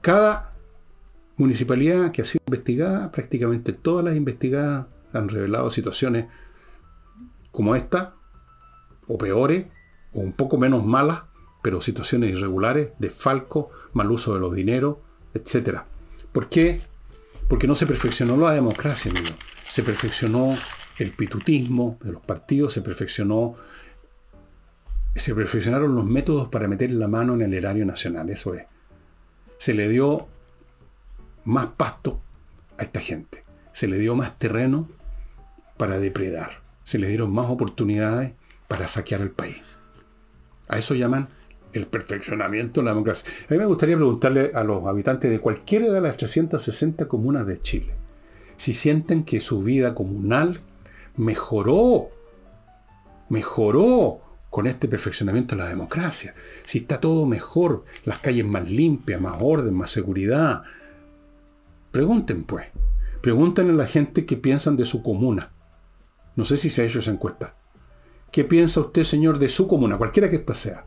Cada municipalidad que ha sido investigada, prácticamente todas las investigadas han revelado situaciones como esta, o peores, o un poco menos malas, pero situaciones irregulares, de falco, mal uso de los dineros, etc. ¿Por qué? Porque no se perfeccionó la democracia, amigo. Se perfeccionó el pitutismo de los partidos, se perfeccionó, se perfeccionaron los métodos para meter la mano en el erario nacional, eso es. Se le dio más pasto a esta gente, se le dio más terreno para depredar, se le dieron más oportunidades para saquear el país. A eso llaman el perfeccionamiento de la democracia. A mí me gustaría preguntarle a los habitantes de cualquiera de las 360 comunas de Chile si sienten que su vida comunal mejoró, mejoró con este perfeccionamiento de la democracia. Si está todo mejor, las calles más limpias, más orden, más seguridad. Pregunten pues. Pregunten a la gente que piensan de su comuna. No sé si se ha hecho esa encuesta. ¿Qué piensa usted, señor, de su comuna, cualquiera que ésta sea?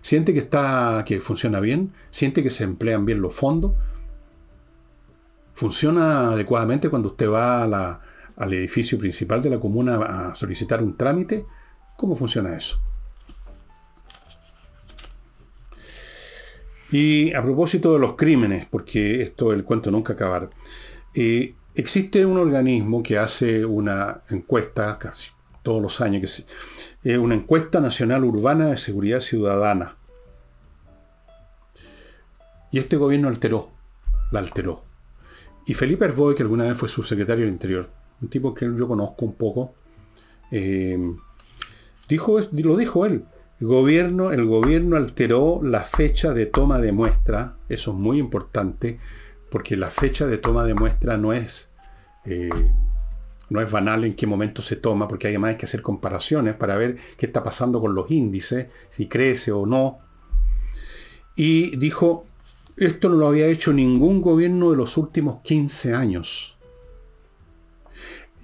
siente que está, que funciona bien, siente que se emplean bien los fondos, funciona adecuadamente cuando usted va al edificio principal de la comuna a solicitar un trámite. ¿Cómo funciona eso? Y a propósito de los crímenes, porque esto el cuento nunca acabar, eh, existe un organismo que hace una encuesta casi todos los años, que eh, una encuesta nacional urbana de seguridad ciudadana. Y este gobierno alteró, la alteró. Y Felipe Arboy, que alguna vez fue subsecretario del Interior, un tipo que yo conozco un poco, eh, dijo, lo dijo él, el gobierno, el gobierno alteró la fecha de toma de muestra, eso es muy importante, porque la fecha de toma de muestra no es, eh, no es banal en qué momento se toma, porque además hay que hacer comparaciones para ver qué está pasando con los índices, si crece o no. Y dijo, esto no lo había hecho ningún gobierno de los últimos 15 años.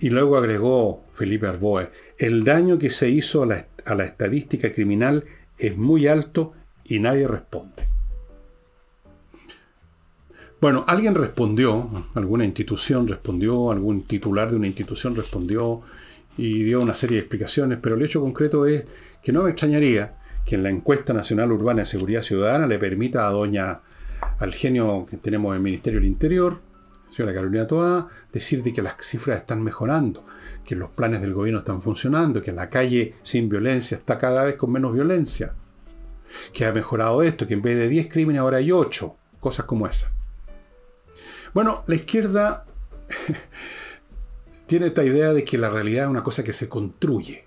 Y luego agregó Felipe Arboe, el daño que se hizo a la, a la estadística criminal es muy alto y nadie responde. Bueno, alguien respondió, alguna institución respondió, algún titular de una institución respondió y dio una serie de explicaciones, pero el hecho concreto es que no me extrañaría que en la encuesta nacional urbana de seguridad ciudadana le permita a doña al genio que tenemos en el Ministerio del Interior, señora Carolina Toa, decir de que las cifras están mejorando, que los planes del gobierno están funcionando, que la calle sin violencia está cada vez con menos violencia, que ha mejorado esto, que en vez de 10 crímenes ahora hay 8, cosas como esas. Bueno, la izquierda tiene esta idea de que la realidad es una cosa que se construye.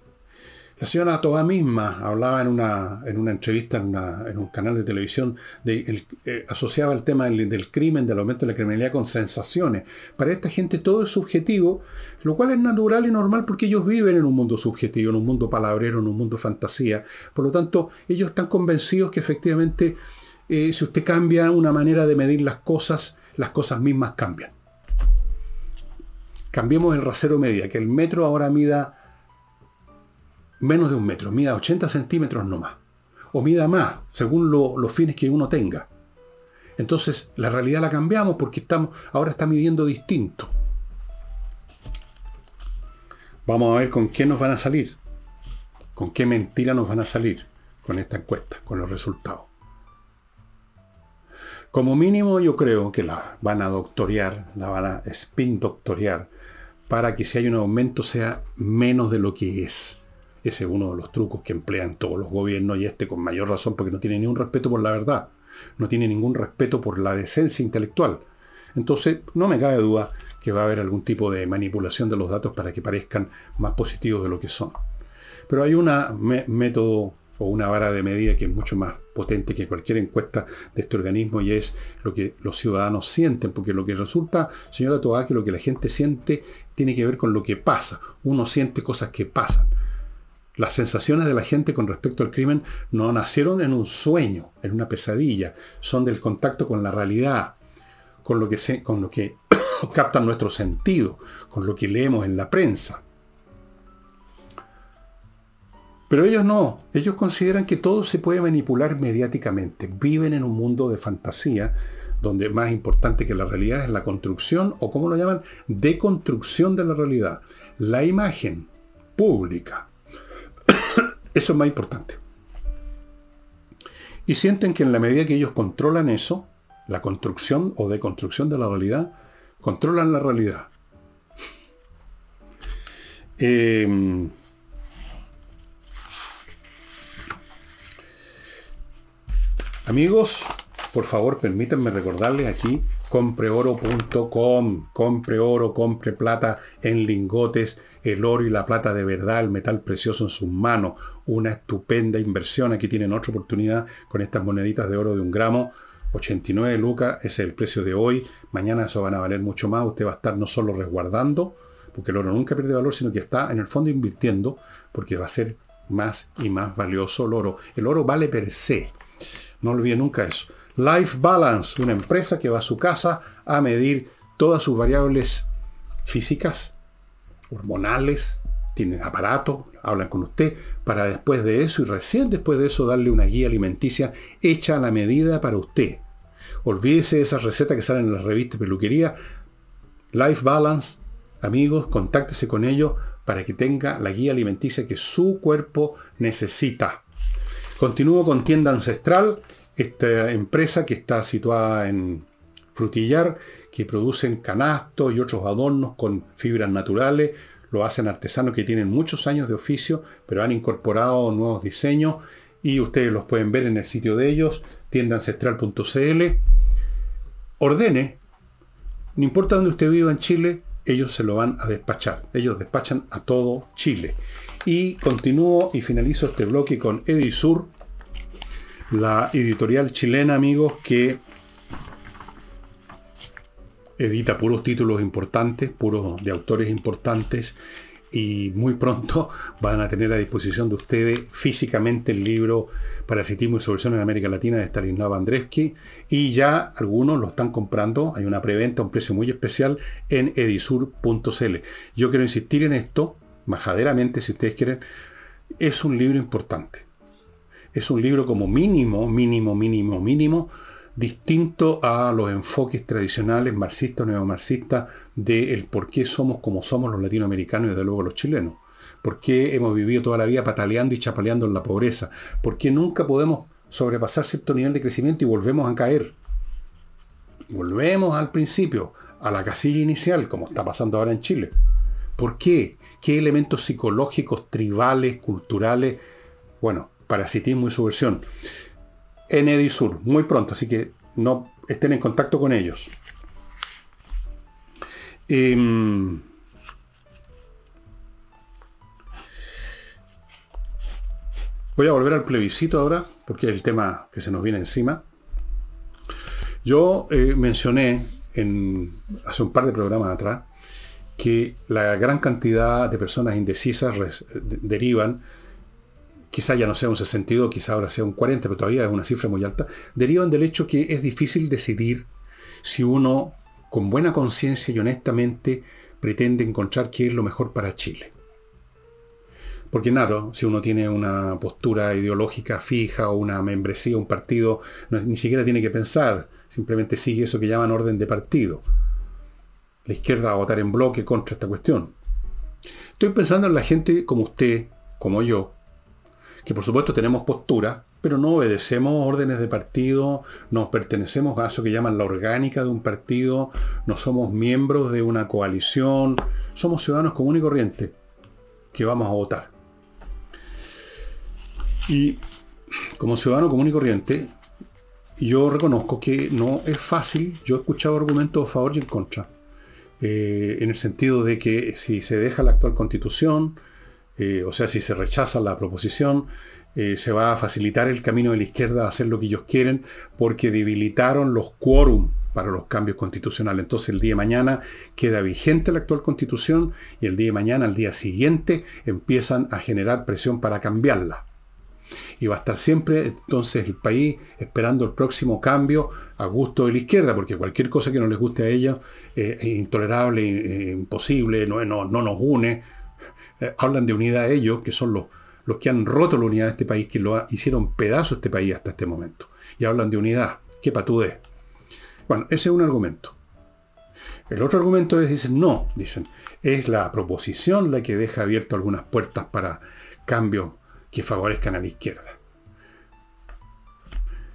La señora Toa misma hablaba en una, en una entrevista en, un canal de televisión, de, eh, asociaba el tema del, crimen, del aumento de la criminalidad con sensaciones. Para esta gente todo es subjetivo, lo cual es natural y normal porque ellos viven en un mundo subjetivo, en un mundo palabrero, en un mundo fantasía. Por lo tanto, ellos están convencidos que efectivamente eh, si usted cambia una manera de medir las cosas, las cosas mismas cambian. Cambiemos el rasero media, que el metro ahora mida menos de un metro, mida 80 centímetros no más. O mida más, según los fines que uno tenga. Entonces, la realidad la cambiamos porque estamos, ahora está midiendo distinto. Vamos a ver con qué nos van a salir. Con qué mentira nos van a salir con esta encuesta, con los resultados. Como mínimo yo creo que la van a doctorear, la van a spin doctorear, para que si hay un aumento sea menos de lo que es. Ese es uno de los trucos que emplean todos los gobiernos y este con mayor razón porque no tiene ningún respeto por la verdad, no tiene ningún respeto por la decencia intelectual. Entonces, no me cabe duda que va a haber algún tipo de manipulación de los datos para que parezcan más positivos de lo que son. Pero hay un método o una vara de medida que es mucho más potente que cualquier encuesta de este organismo y es lo que los ciudadanos sienten, porque lo que resulta, señora Toá, que lo que la gente siente tiene que ver con lo que pasa. Uno siente cosas que pasan. Las sensaciones de la gente con respecto al crimen no nacieron en un sueño, en una pesadilla, son del contacto con la realidad, con lo que, se, con lo que captan nuestro sentido, con lo que leemos en la prensa. Pero ellos no, ellos consideran que todo se puede manipular mediáticamente. Viven en un mundo de fantasía donde más importante que la realidad es la construcción o como lo llaman, deconstrucción de la realidad. La imagen pública, eso es más importante. Y sienten que en la medida que ellos controlan eso, la construcción o deconstrucción de la realidad, controlan la realidad. Em, amigos, por favor permítanme recordarles aquí compreoro.com, compre oro, compre plata en lingotes, el oro y la plata de verdad, el metal precioso en sus manos, una estupenda inversión. Aquí tienen otra oportunidad con estas moneditas de oro de un gramo. 89 lucas, es el precio de hoy. Mañana eso van a valer mucho más. Usted va a estar no solo resguardando, porque el oro nunca pierde valor, sino que está en el fondo invirtiendo, porque va a ser más y más valioso el oro. El oro vale per se. No olvide nunca eso. Life Balance, una empresa que va a su casa a medir todas sus variables físicas, hormonales, tienen aparatos, hablan con usted, para después de eso y recién después de eso darle una guía alimenticia hecha a la medida para usted. Olvídese de esas recetas que salen en las revistas peluquería. Life Balance, amigos, contáctese con ellos para que tenga la guía alimenticia que su cuerpo necesita. Continúo con Tienda Ancestral, esta empresa que está situada en Frutillar, que producen canastos y otros adornos con fibras naturales, lo hacen artesanos que tienen muchos años de oficio, pero han incorporado nuevos diseños y ustedes los pueden ver en el sitio de ellos, tiendaancestral.cl. Ordene, no importa dónde usted viva en Chile, ellos se lo van a despachar. Ellos despachan a todo Chile. Y continúo y finalizo este bloque con Edisur, la editorial chilena, amigos, que edita puros títulos importantes, puros de autores importantes, y muy pronto van a tener a disposición de ustedes físicamente el libro Parasitismo y Solución en América Latina de Stanislav Andreski, y ya algunos lo están comprando, hay una preventa a un precio muy especial en edisur.cl. Yo quiero insistir en esto, majaderamente, si ustedes quieren, es un libro importante. Es un libro como mínimo, mínimo, mínimo, mínimo, distinto a los enfoques tradicionales marxistas o neomarxistas de el por qué somos como somos los latinoamericanos y desde luego los chilenos. ¿Por qué hemos vivido toda la vida pataleando y chapaleando en la pobreza? ¿Por qué nunca podemos sobrepasar cierto nivel de crecimiento y volvemos a caer? Volvemos al principio, a la casilla inicial, como está pasando ahora en Chile. ¿Por qué? ¿Qué elementos psicológicos, tribales, culturales? Bueno, parasitismo y subversión en Edisur, muy pronto, así que no estén en contacto con ellos. Em, voy a volver al plebiscito ahora, porque es el tema que se nos viene encima. Yo eh, mencioné en, hace un par de programas atrás que la gran cantidad de personas indecisas derivan quizá ya no sea un 62, quizá ahora sea un 40, pero todavía es una cifra muy alta, derivan del hecho que es difícil decidir si uno con buena conciencia y honestamente pretende encontrar qué es lo mejor para Chile. Porque nada, si uno tiene una postura ideológica fija o una membresía, un partido, ni siquiera tiene que pensar, simplemente sigue eso que llaman orden de partido. La izquierda va a votar en bloque contra esta cuestión. Estoy pensando en la gente como usted, como yo, que por supuesto tenemos postura, pero no obedecemos órdenes de partido, no pertenecemos a eso que llaman la orgánica de un partido, no somos miembros de una coalición, somos ciudadanos comunes y corrientes que vamos a votar. Y como ciudadano común y corriente, yo reconozco que no es fácil, yo he escuchado argumentos a favor y en contra, eh, en el sentido de que si se deja la actual constitución, eh, o sea, si se rechaza la proposición, eh, se va a facilitar el camino de la izquierda a hacer lo que ellos quieren porque debilitaron los quórum para los cambios constitucionales. Entonces el día de mañana queda vigente la actual constitución y el día de mañana, al día siguiente, empiezan a generar presión para cambiarla. Y va a estar siempre entonces el país esperando el próximo cambio a gusto de la izquierda, porque cualquier cosa que no les guste a ellos eh, es intolerable, imposible, no, no, no nos une, eh, hablan de unidad ellos, que son los, los que han roto la unidad de este país, que lo hicieron pedazo este país hasta este momento. Y hablan de unidad. ¡Qué patudez! Bueno, ese es un argumento. El otro argumento es, dicen, no, dicen, es la proposición la que deja abierto algunas puertas para cambios que favorezcan a la izquierda.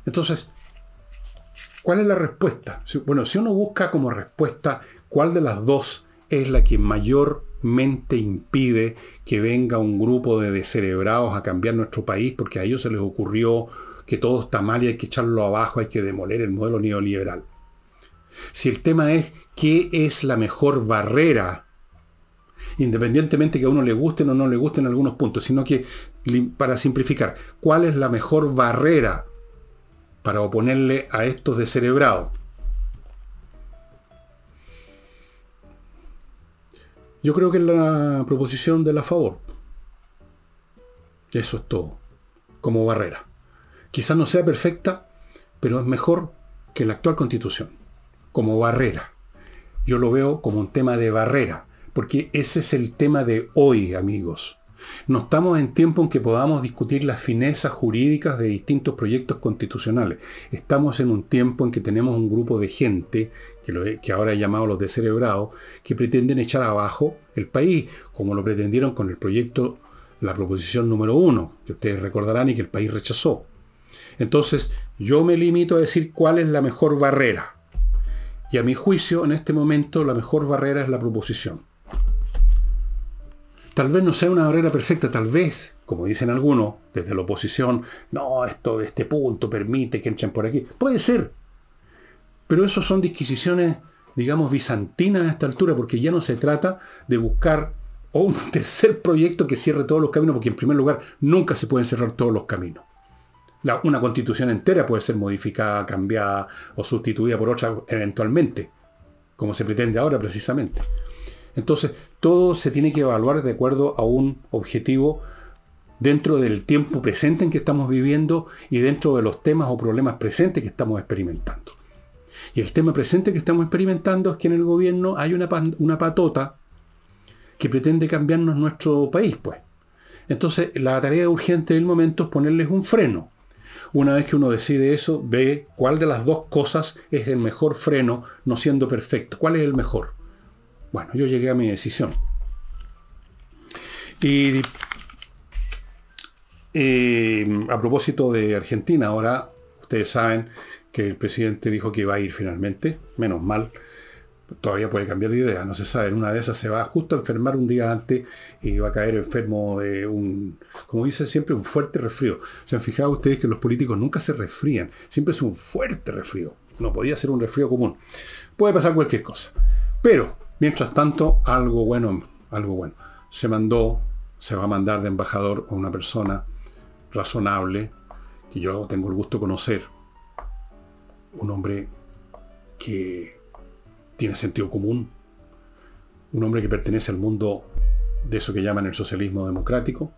Entonces, ¿cuál es la respuesta? Bueno, si uno busca como respuesta cuál de las dos es la que mayor mente impide que venga un grupo de descerebrados a cambiar nuestro país porque a ellos se les ocurrió que todo está mal y hay que echarlo abajo, hay que demoler el modelo neoliberal. Si el tema es qué es la mejor barrera, independientemente que a uno le gusten o no le gusten algunos puntos, sino que, para simplificar, ¿cuál es la mejor barrera para oponerle a estos descerebrados? Yo creo que es la proposición de la favor. Eso es todo, como barrera. Quizás no sea perfecta, pero es mejor que la actual constitución, como barrera. Yo lo veo como un tema de barrera, porque ese es el tema de hoy, amigos. No estamos en tiempo en que podamos discutir las finezas jurídicas de distintos proyectos constitucionales. Estamos en un tiempo en que tenemos un grupo de gente, que, que ahora he llamado los descerebrados, que pretenden echar abajo el país, como lo pretendieron con el proyecto, la proposición número uno, que ustedes recordarán y que el país rechazó. Entonces, yo me limito a decir cuál es la mejor barrera. Y a mi juicio, en este momento, la mejor barrera es la proposición. Tal vez no sea una barrera perfecta, tal vez, como dicen algunos, desde la oposición, no, esto, este punto permite que entren por aquí. Puede ser. Pero eso son disquisiciones, digamos, bizantinas a esta altura, porque ya no se trata de buscar un tercer proyecto que cierre todos los caminos, porque en primer lugar nunca se pueden cerrar todos los caminos. una constitución entera puede ser modificada, cambiada o sustituida por otra eventualmente, como se pretende ahora precisamente. Entonces, todo se tiene que evaluar de acuerdo a un objetivo dentro del tiempo presente en que estamos viviendo y dentro de los temas o problemas presentes que estamos experimentando. Y el tema presente que estamos experimentando es que en el gobierno hay una, patota que pretende cambiarnos nuestro país, pues. Entonces, la tarea urgente del momento es ponerles un freno. Una vez que uno decide eso, ve cuál de las dos cosas es el mejor freno, no siendo perfecto. ¿Cuál es el mejor? Bueno, yo llegué a mi decisión. Y eh, a propósito de Argentina, ahora ustedes saben que el presidente dijo que iba a ir finalmente, menos mal. Todavía puede cambiar de idea, no se sabe. En una de esas se va justo a enfermar un día antes y va a caer enfermo de un, como dice siempre, un fuerte resfrío. ¿Se han fijado ustedes que los políticos nunca se resfrían? Siempre es un fuerte resfrío. No podía ser un resfrío común. Puede pasar cualquier cosa. Pero Mientras tanto, algo bueno, algo bueno. Se mandó, se va a mandar de embajador a una persona razonable, que yo tengo el gusto de conocer. Un hombre que tiene sentido común. Un hombre que pertenece al mundo de eso que llaman el socialismo democrático.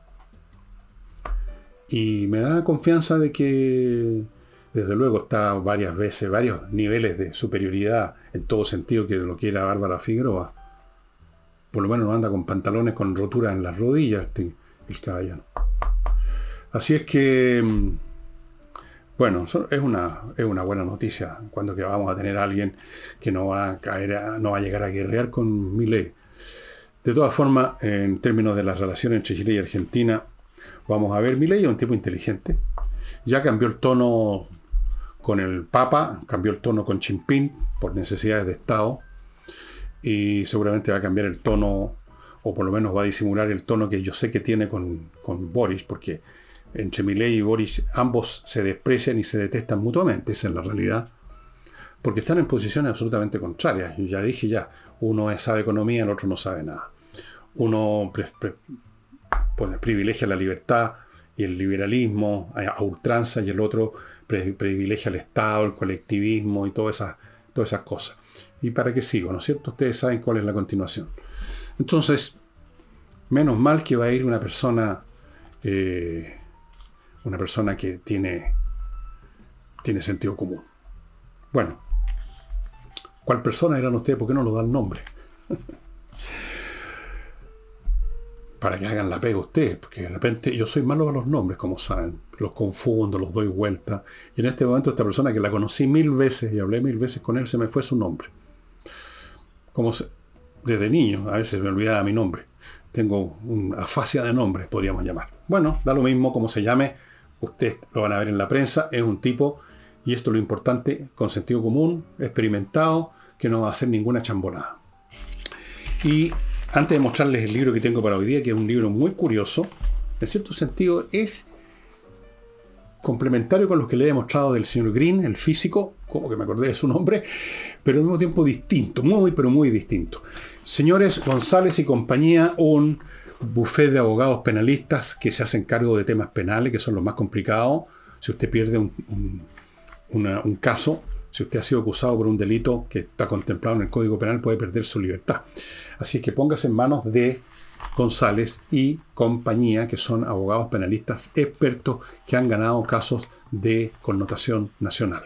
Y me da confianza de que desde luego está varias veces, varios niveles de superioridad en todo sentido que lo quiera Bárbara Figueroa. Por lo menos no anda con pantalones con roturas en las rodillas el caballero. Así es que, mm, bueno, es una, es una buena noticia cuando que vamos a tener a alguien que no va a caer, no va a llegar a guerrear con ley. De todas formas, en términos de las relaciones entre Chile y Argentina, vamos a ver, ley es un tipo inteligente. Ya cambió el tono con el Papa, cambió el tono con Chimpín por necesidades de Estado y seguramente va a cambiar el tono o por lo menos va a disimular el tono que yo sé que tiene con, Boris, porque entre Milei y Boris ambos se desprecian y se detestan mutuamente, esa es la realidad, porque están en posiciones absolutamente contrarias. Yo ya dije ya, uno sabe economía, el otro no sabe nada. Uno privilegia la libertad y el liberalismo a ultranza y el otro privilegia al Estado, el colectivismo y todas esas, todas esas cosas. ¿Y para qué sigo? ¿No es cierto? Ustedes saben cuál es la continuación. Entonces, menos mal que va a ir una persona, eh, una persona que tiene, tiene sentido común. Bueno, ¿cuál persona eran ustedes? ¿Por qué no lo dan nombre? para que hagan la pega ustedes, porque de repente yo soy malo con los nombres, como saben, los confundo, los doy vuelta. Y en este momento esta persona que la conocí mil veces y hablé mil veces con él, se me fue su nombre. Como desde niño, a veces me olvidaba mi nombre. Tengo una afasia de nombres, podríamos llamar. Bueno, da lo mismo como se llame, ustedes lo van a ver en la prensa, es un tipo, y esto es lo importante, con sentido común, experimentado, que no va a hacer ninguna chambonada. Y antes de mostrarles el libro que tengo para hoy día, que es un libro muy curioso, en cierto sentido es complementario con los que le he mostrado del señor Green, el físico, como que me acordé de su nombre, pero al mismo tiempo distinto, muy, pero muy distinto. Señores González y compañía, un buffet de abogados penalistas que se hacen cargo de temas penales, que son los más complicados. Si usted pierde un, un caso, si usted ha sido acusado por un delito que está contemplado en el Código Penal, puede perder su libertad. Así que póngase en manos de González y compañía, que son abogados penalistas expertos que han ganado casos de connotación nacional.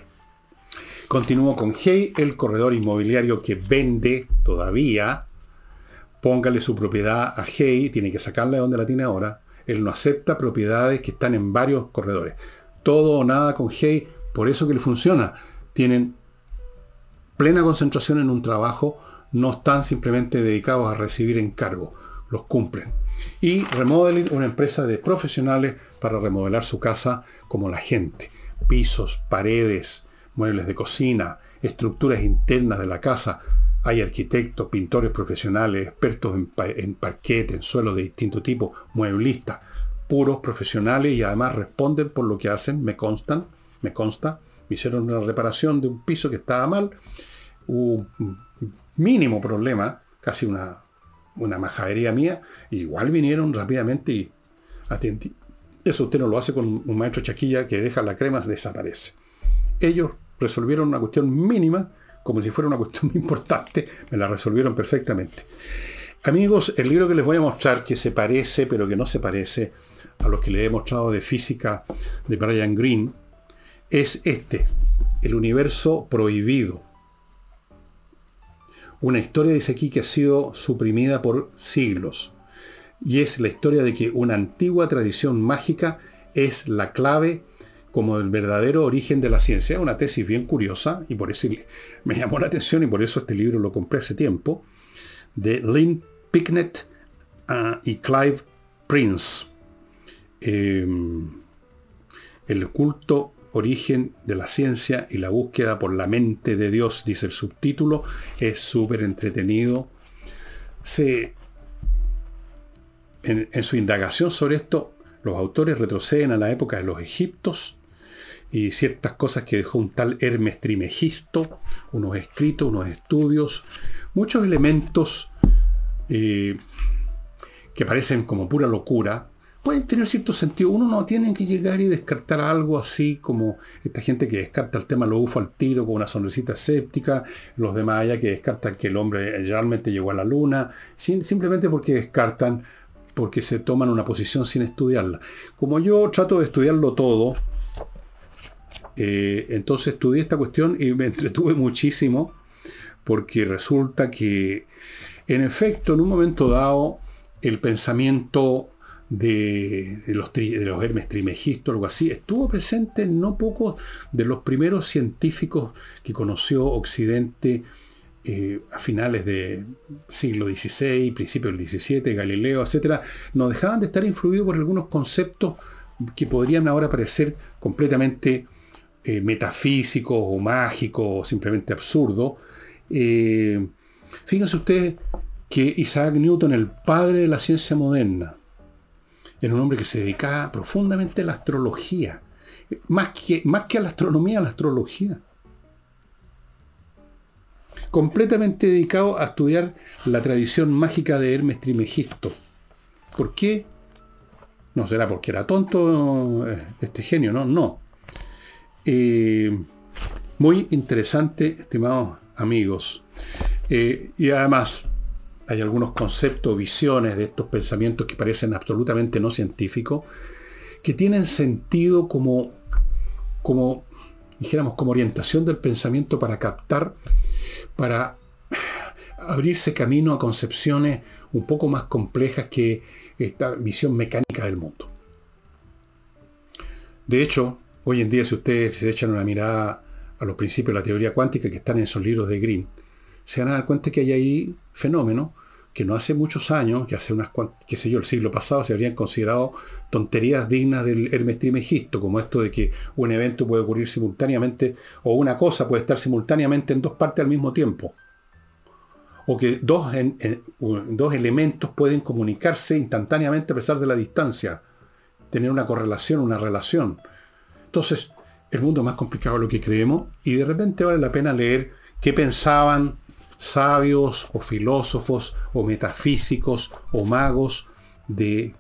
Continúo con Hey, el corredor inmobiliario que vende todavía póngale su propiedad a Hey, tiene que sacarla de donde la tiene ahora. Él no acepta propiedades que están en varios corredores. Todo o nada con Hey, por eso que le funciona. Tienen plena concentración en un trabajo, no están simplemente dedicados a recibir encargos, los cumplen. Y Remodeling, una empresa de profesionales para remodelar su casa como la gente. Pisos, paredes, muebles de cocina, estructuras internas de la casa, hay arquitectos, pintores profesionales, expertos en, en parquet, en suelos de distinto tipo, mueblistas, puros profesionales y además responden por lo que hacen, me constan, me consta. Me hicieron una reparación de un piso que estaba mal, un mínimo problema, casi una, una majadería mía, igual vinieron rápidamente y atendí. Eso usted no lo hace con un maestro chaquilla que deja la crema, desaparece. Ellos resolvieron una cuestión mínima como si fuera una cuestión importante, me la resolvieron perfectamente. Amigos, el libro que les voy a mostrar, que se parece, pero que no se parece a los que les he mostrado de física de Brian Greene, es este, El universo prohibido. Una historia, dice aquí, que ha sido suprimida por siglos. Y es la historia de que una antigua tradición mágica es la clave como el verdadero origen de la ciencia. Es una tesis bien curiosa y por eso me llamó la atención y por eso este libro lo compré hace tiempo, de Lynn Picknett ah, y Clive Prince. Em, el culto origen de la ciencia y la búsqueda por la mente de Dios, dice el subtítulo, es súper entretenido. Se, en su indagación sobre esto, los autores retroceden a la época de los egiptos y ciertas cosas que dejó un tal Hermes Trimegisto, unos escritos, unos estudios, muchos elementos eh, que parecen como pura locura, pueden tener cierto sentido. Uno no tiene que llegar y descartar algo así como esta gente que descarta el tema lo UFO al tiro con una sonrisita escéptica, los demás allá que descartan que el hombre realmente llegó a la luna, simplemente porque descartan, porque se toman una posición sin estudiarla. Como yo trato de estudiarlo todo, eh, entonces estudié esta cuestión y me entretuve muchísimo porque resulta que, en efecto, en un momento dado, el pensamiento de, los, Hermes Trimegisto, algo así, estuvo presente en no pocos de los primeros científicos que conoció Occidente eh, a finales del siglo XVI, principios del XVII, Galileo, etc., no dejaban de estar influidos por algunos conceptos que podrían ahora parecer completamente eh, metafísico o mágico o simplemente absurdo. Eh, fíjense ustedes que Isaac Newton, el padre de la ciencia moderna, era un hombre que se dedicaba profundamente a la astrología, más que, más que a la astronomía, a la astrología. Completamente dedicado a estudiar la tradición mágica de Hermes Trimegisto. ¿Por qué? No será porque era tonto eh, este genio, no, no. Eh, muy interesante, estimados amigos. Eh, y además, hay algunos conceptos, visiones de estos pensamientos que parecen absolutamente no científicos, que tienen sentido como, como, dijéramos, como orientación del pensamiento para captar, para abrirse camino a concepciones un poco más complejas que esta visión mecánica del mundo. De hecho, Hoy en día, si ustedes se echan una mirada a los principios de la teoría cuántica que están en esos libros de Green, se van a dar cuenta que hay ahí fenómenos que no hace muchos años, que hace unas, qué sé yo, el siglo pasado se habrían considerado tonterías dignas del Hermes Trimegisto, como esto de que un evento puede ocurrir simultáneamente, o una cosa puede estar simultáneamente en dos partes al mismo tiempo. O que dos, dos elementos pueden comunicarse instantáneamente a pesar de la distancia, tener una correlación, una relación. Entonces, el mundo es más complicado de lo que creemos y de repente vale la pena leer qué pensaban sabios o filósofos o metafísicos o magos de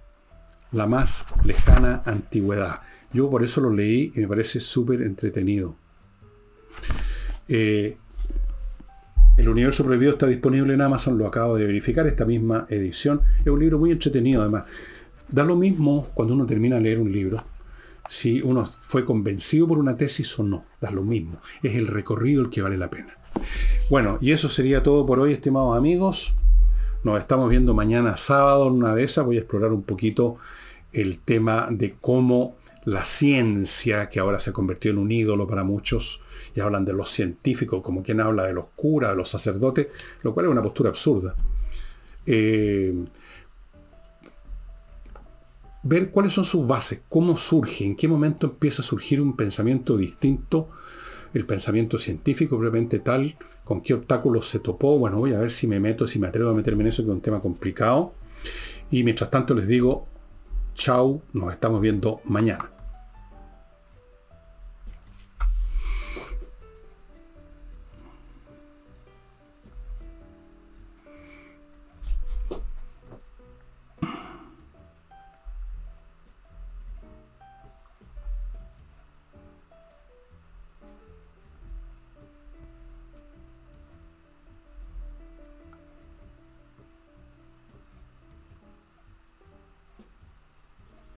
la más lejana antigüedad. Yo por eso lo leí y me parece súper entretenido. Eh, el universo prohibido está disponible en Amazon, lo acabo de verificar, esta misma edición. Es un libro muy entretenido además. Da lo mismo cuando uno termina de leer un libro si uno fue convencido por una tesis o no. Da lo mismo. Es el recorrido el que vale la pena. Bueno, y eso sería todo por hoy, estimados amigos. Nos estamos viendo mañana sábado en una de esas. Voy a explorar un poquito el tema de cómo la ciencia, que ahora se ha convertido en un ídolo para muchos, y hablan de los científicos como quien habla de los curas, de los sacerdotes, lo cual es una postura absurda. Eh, ver cuáles son sus bases, cómo surge, en qué momento empieza a surgir un pensamiento distinto, el pensamiento científico propiamente tal, con qué obstáculos se topó. Bueno, voy a ver si me meto, si me atrevo a meterme en eso, que es un tema complicado. Y mientras tanto les digo, chao, nos estamos viendo mañana.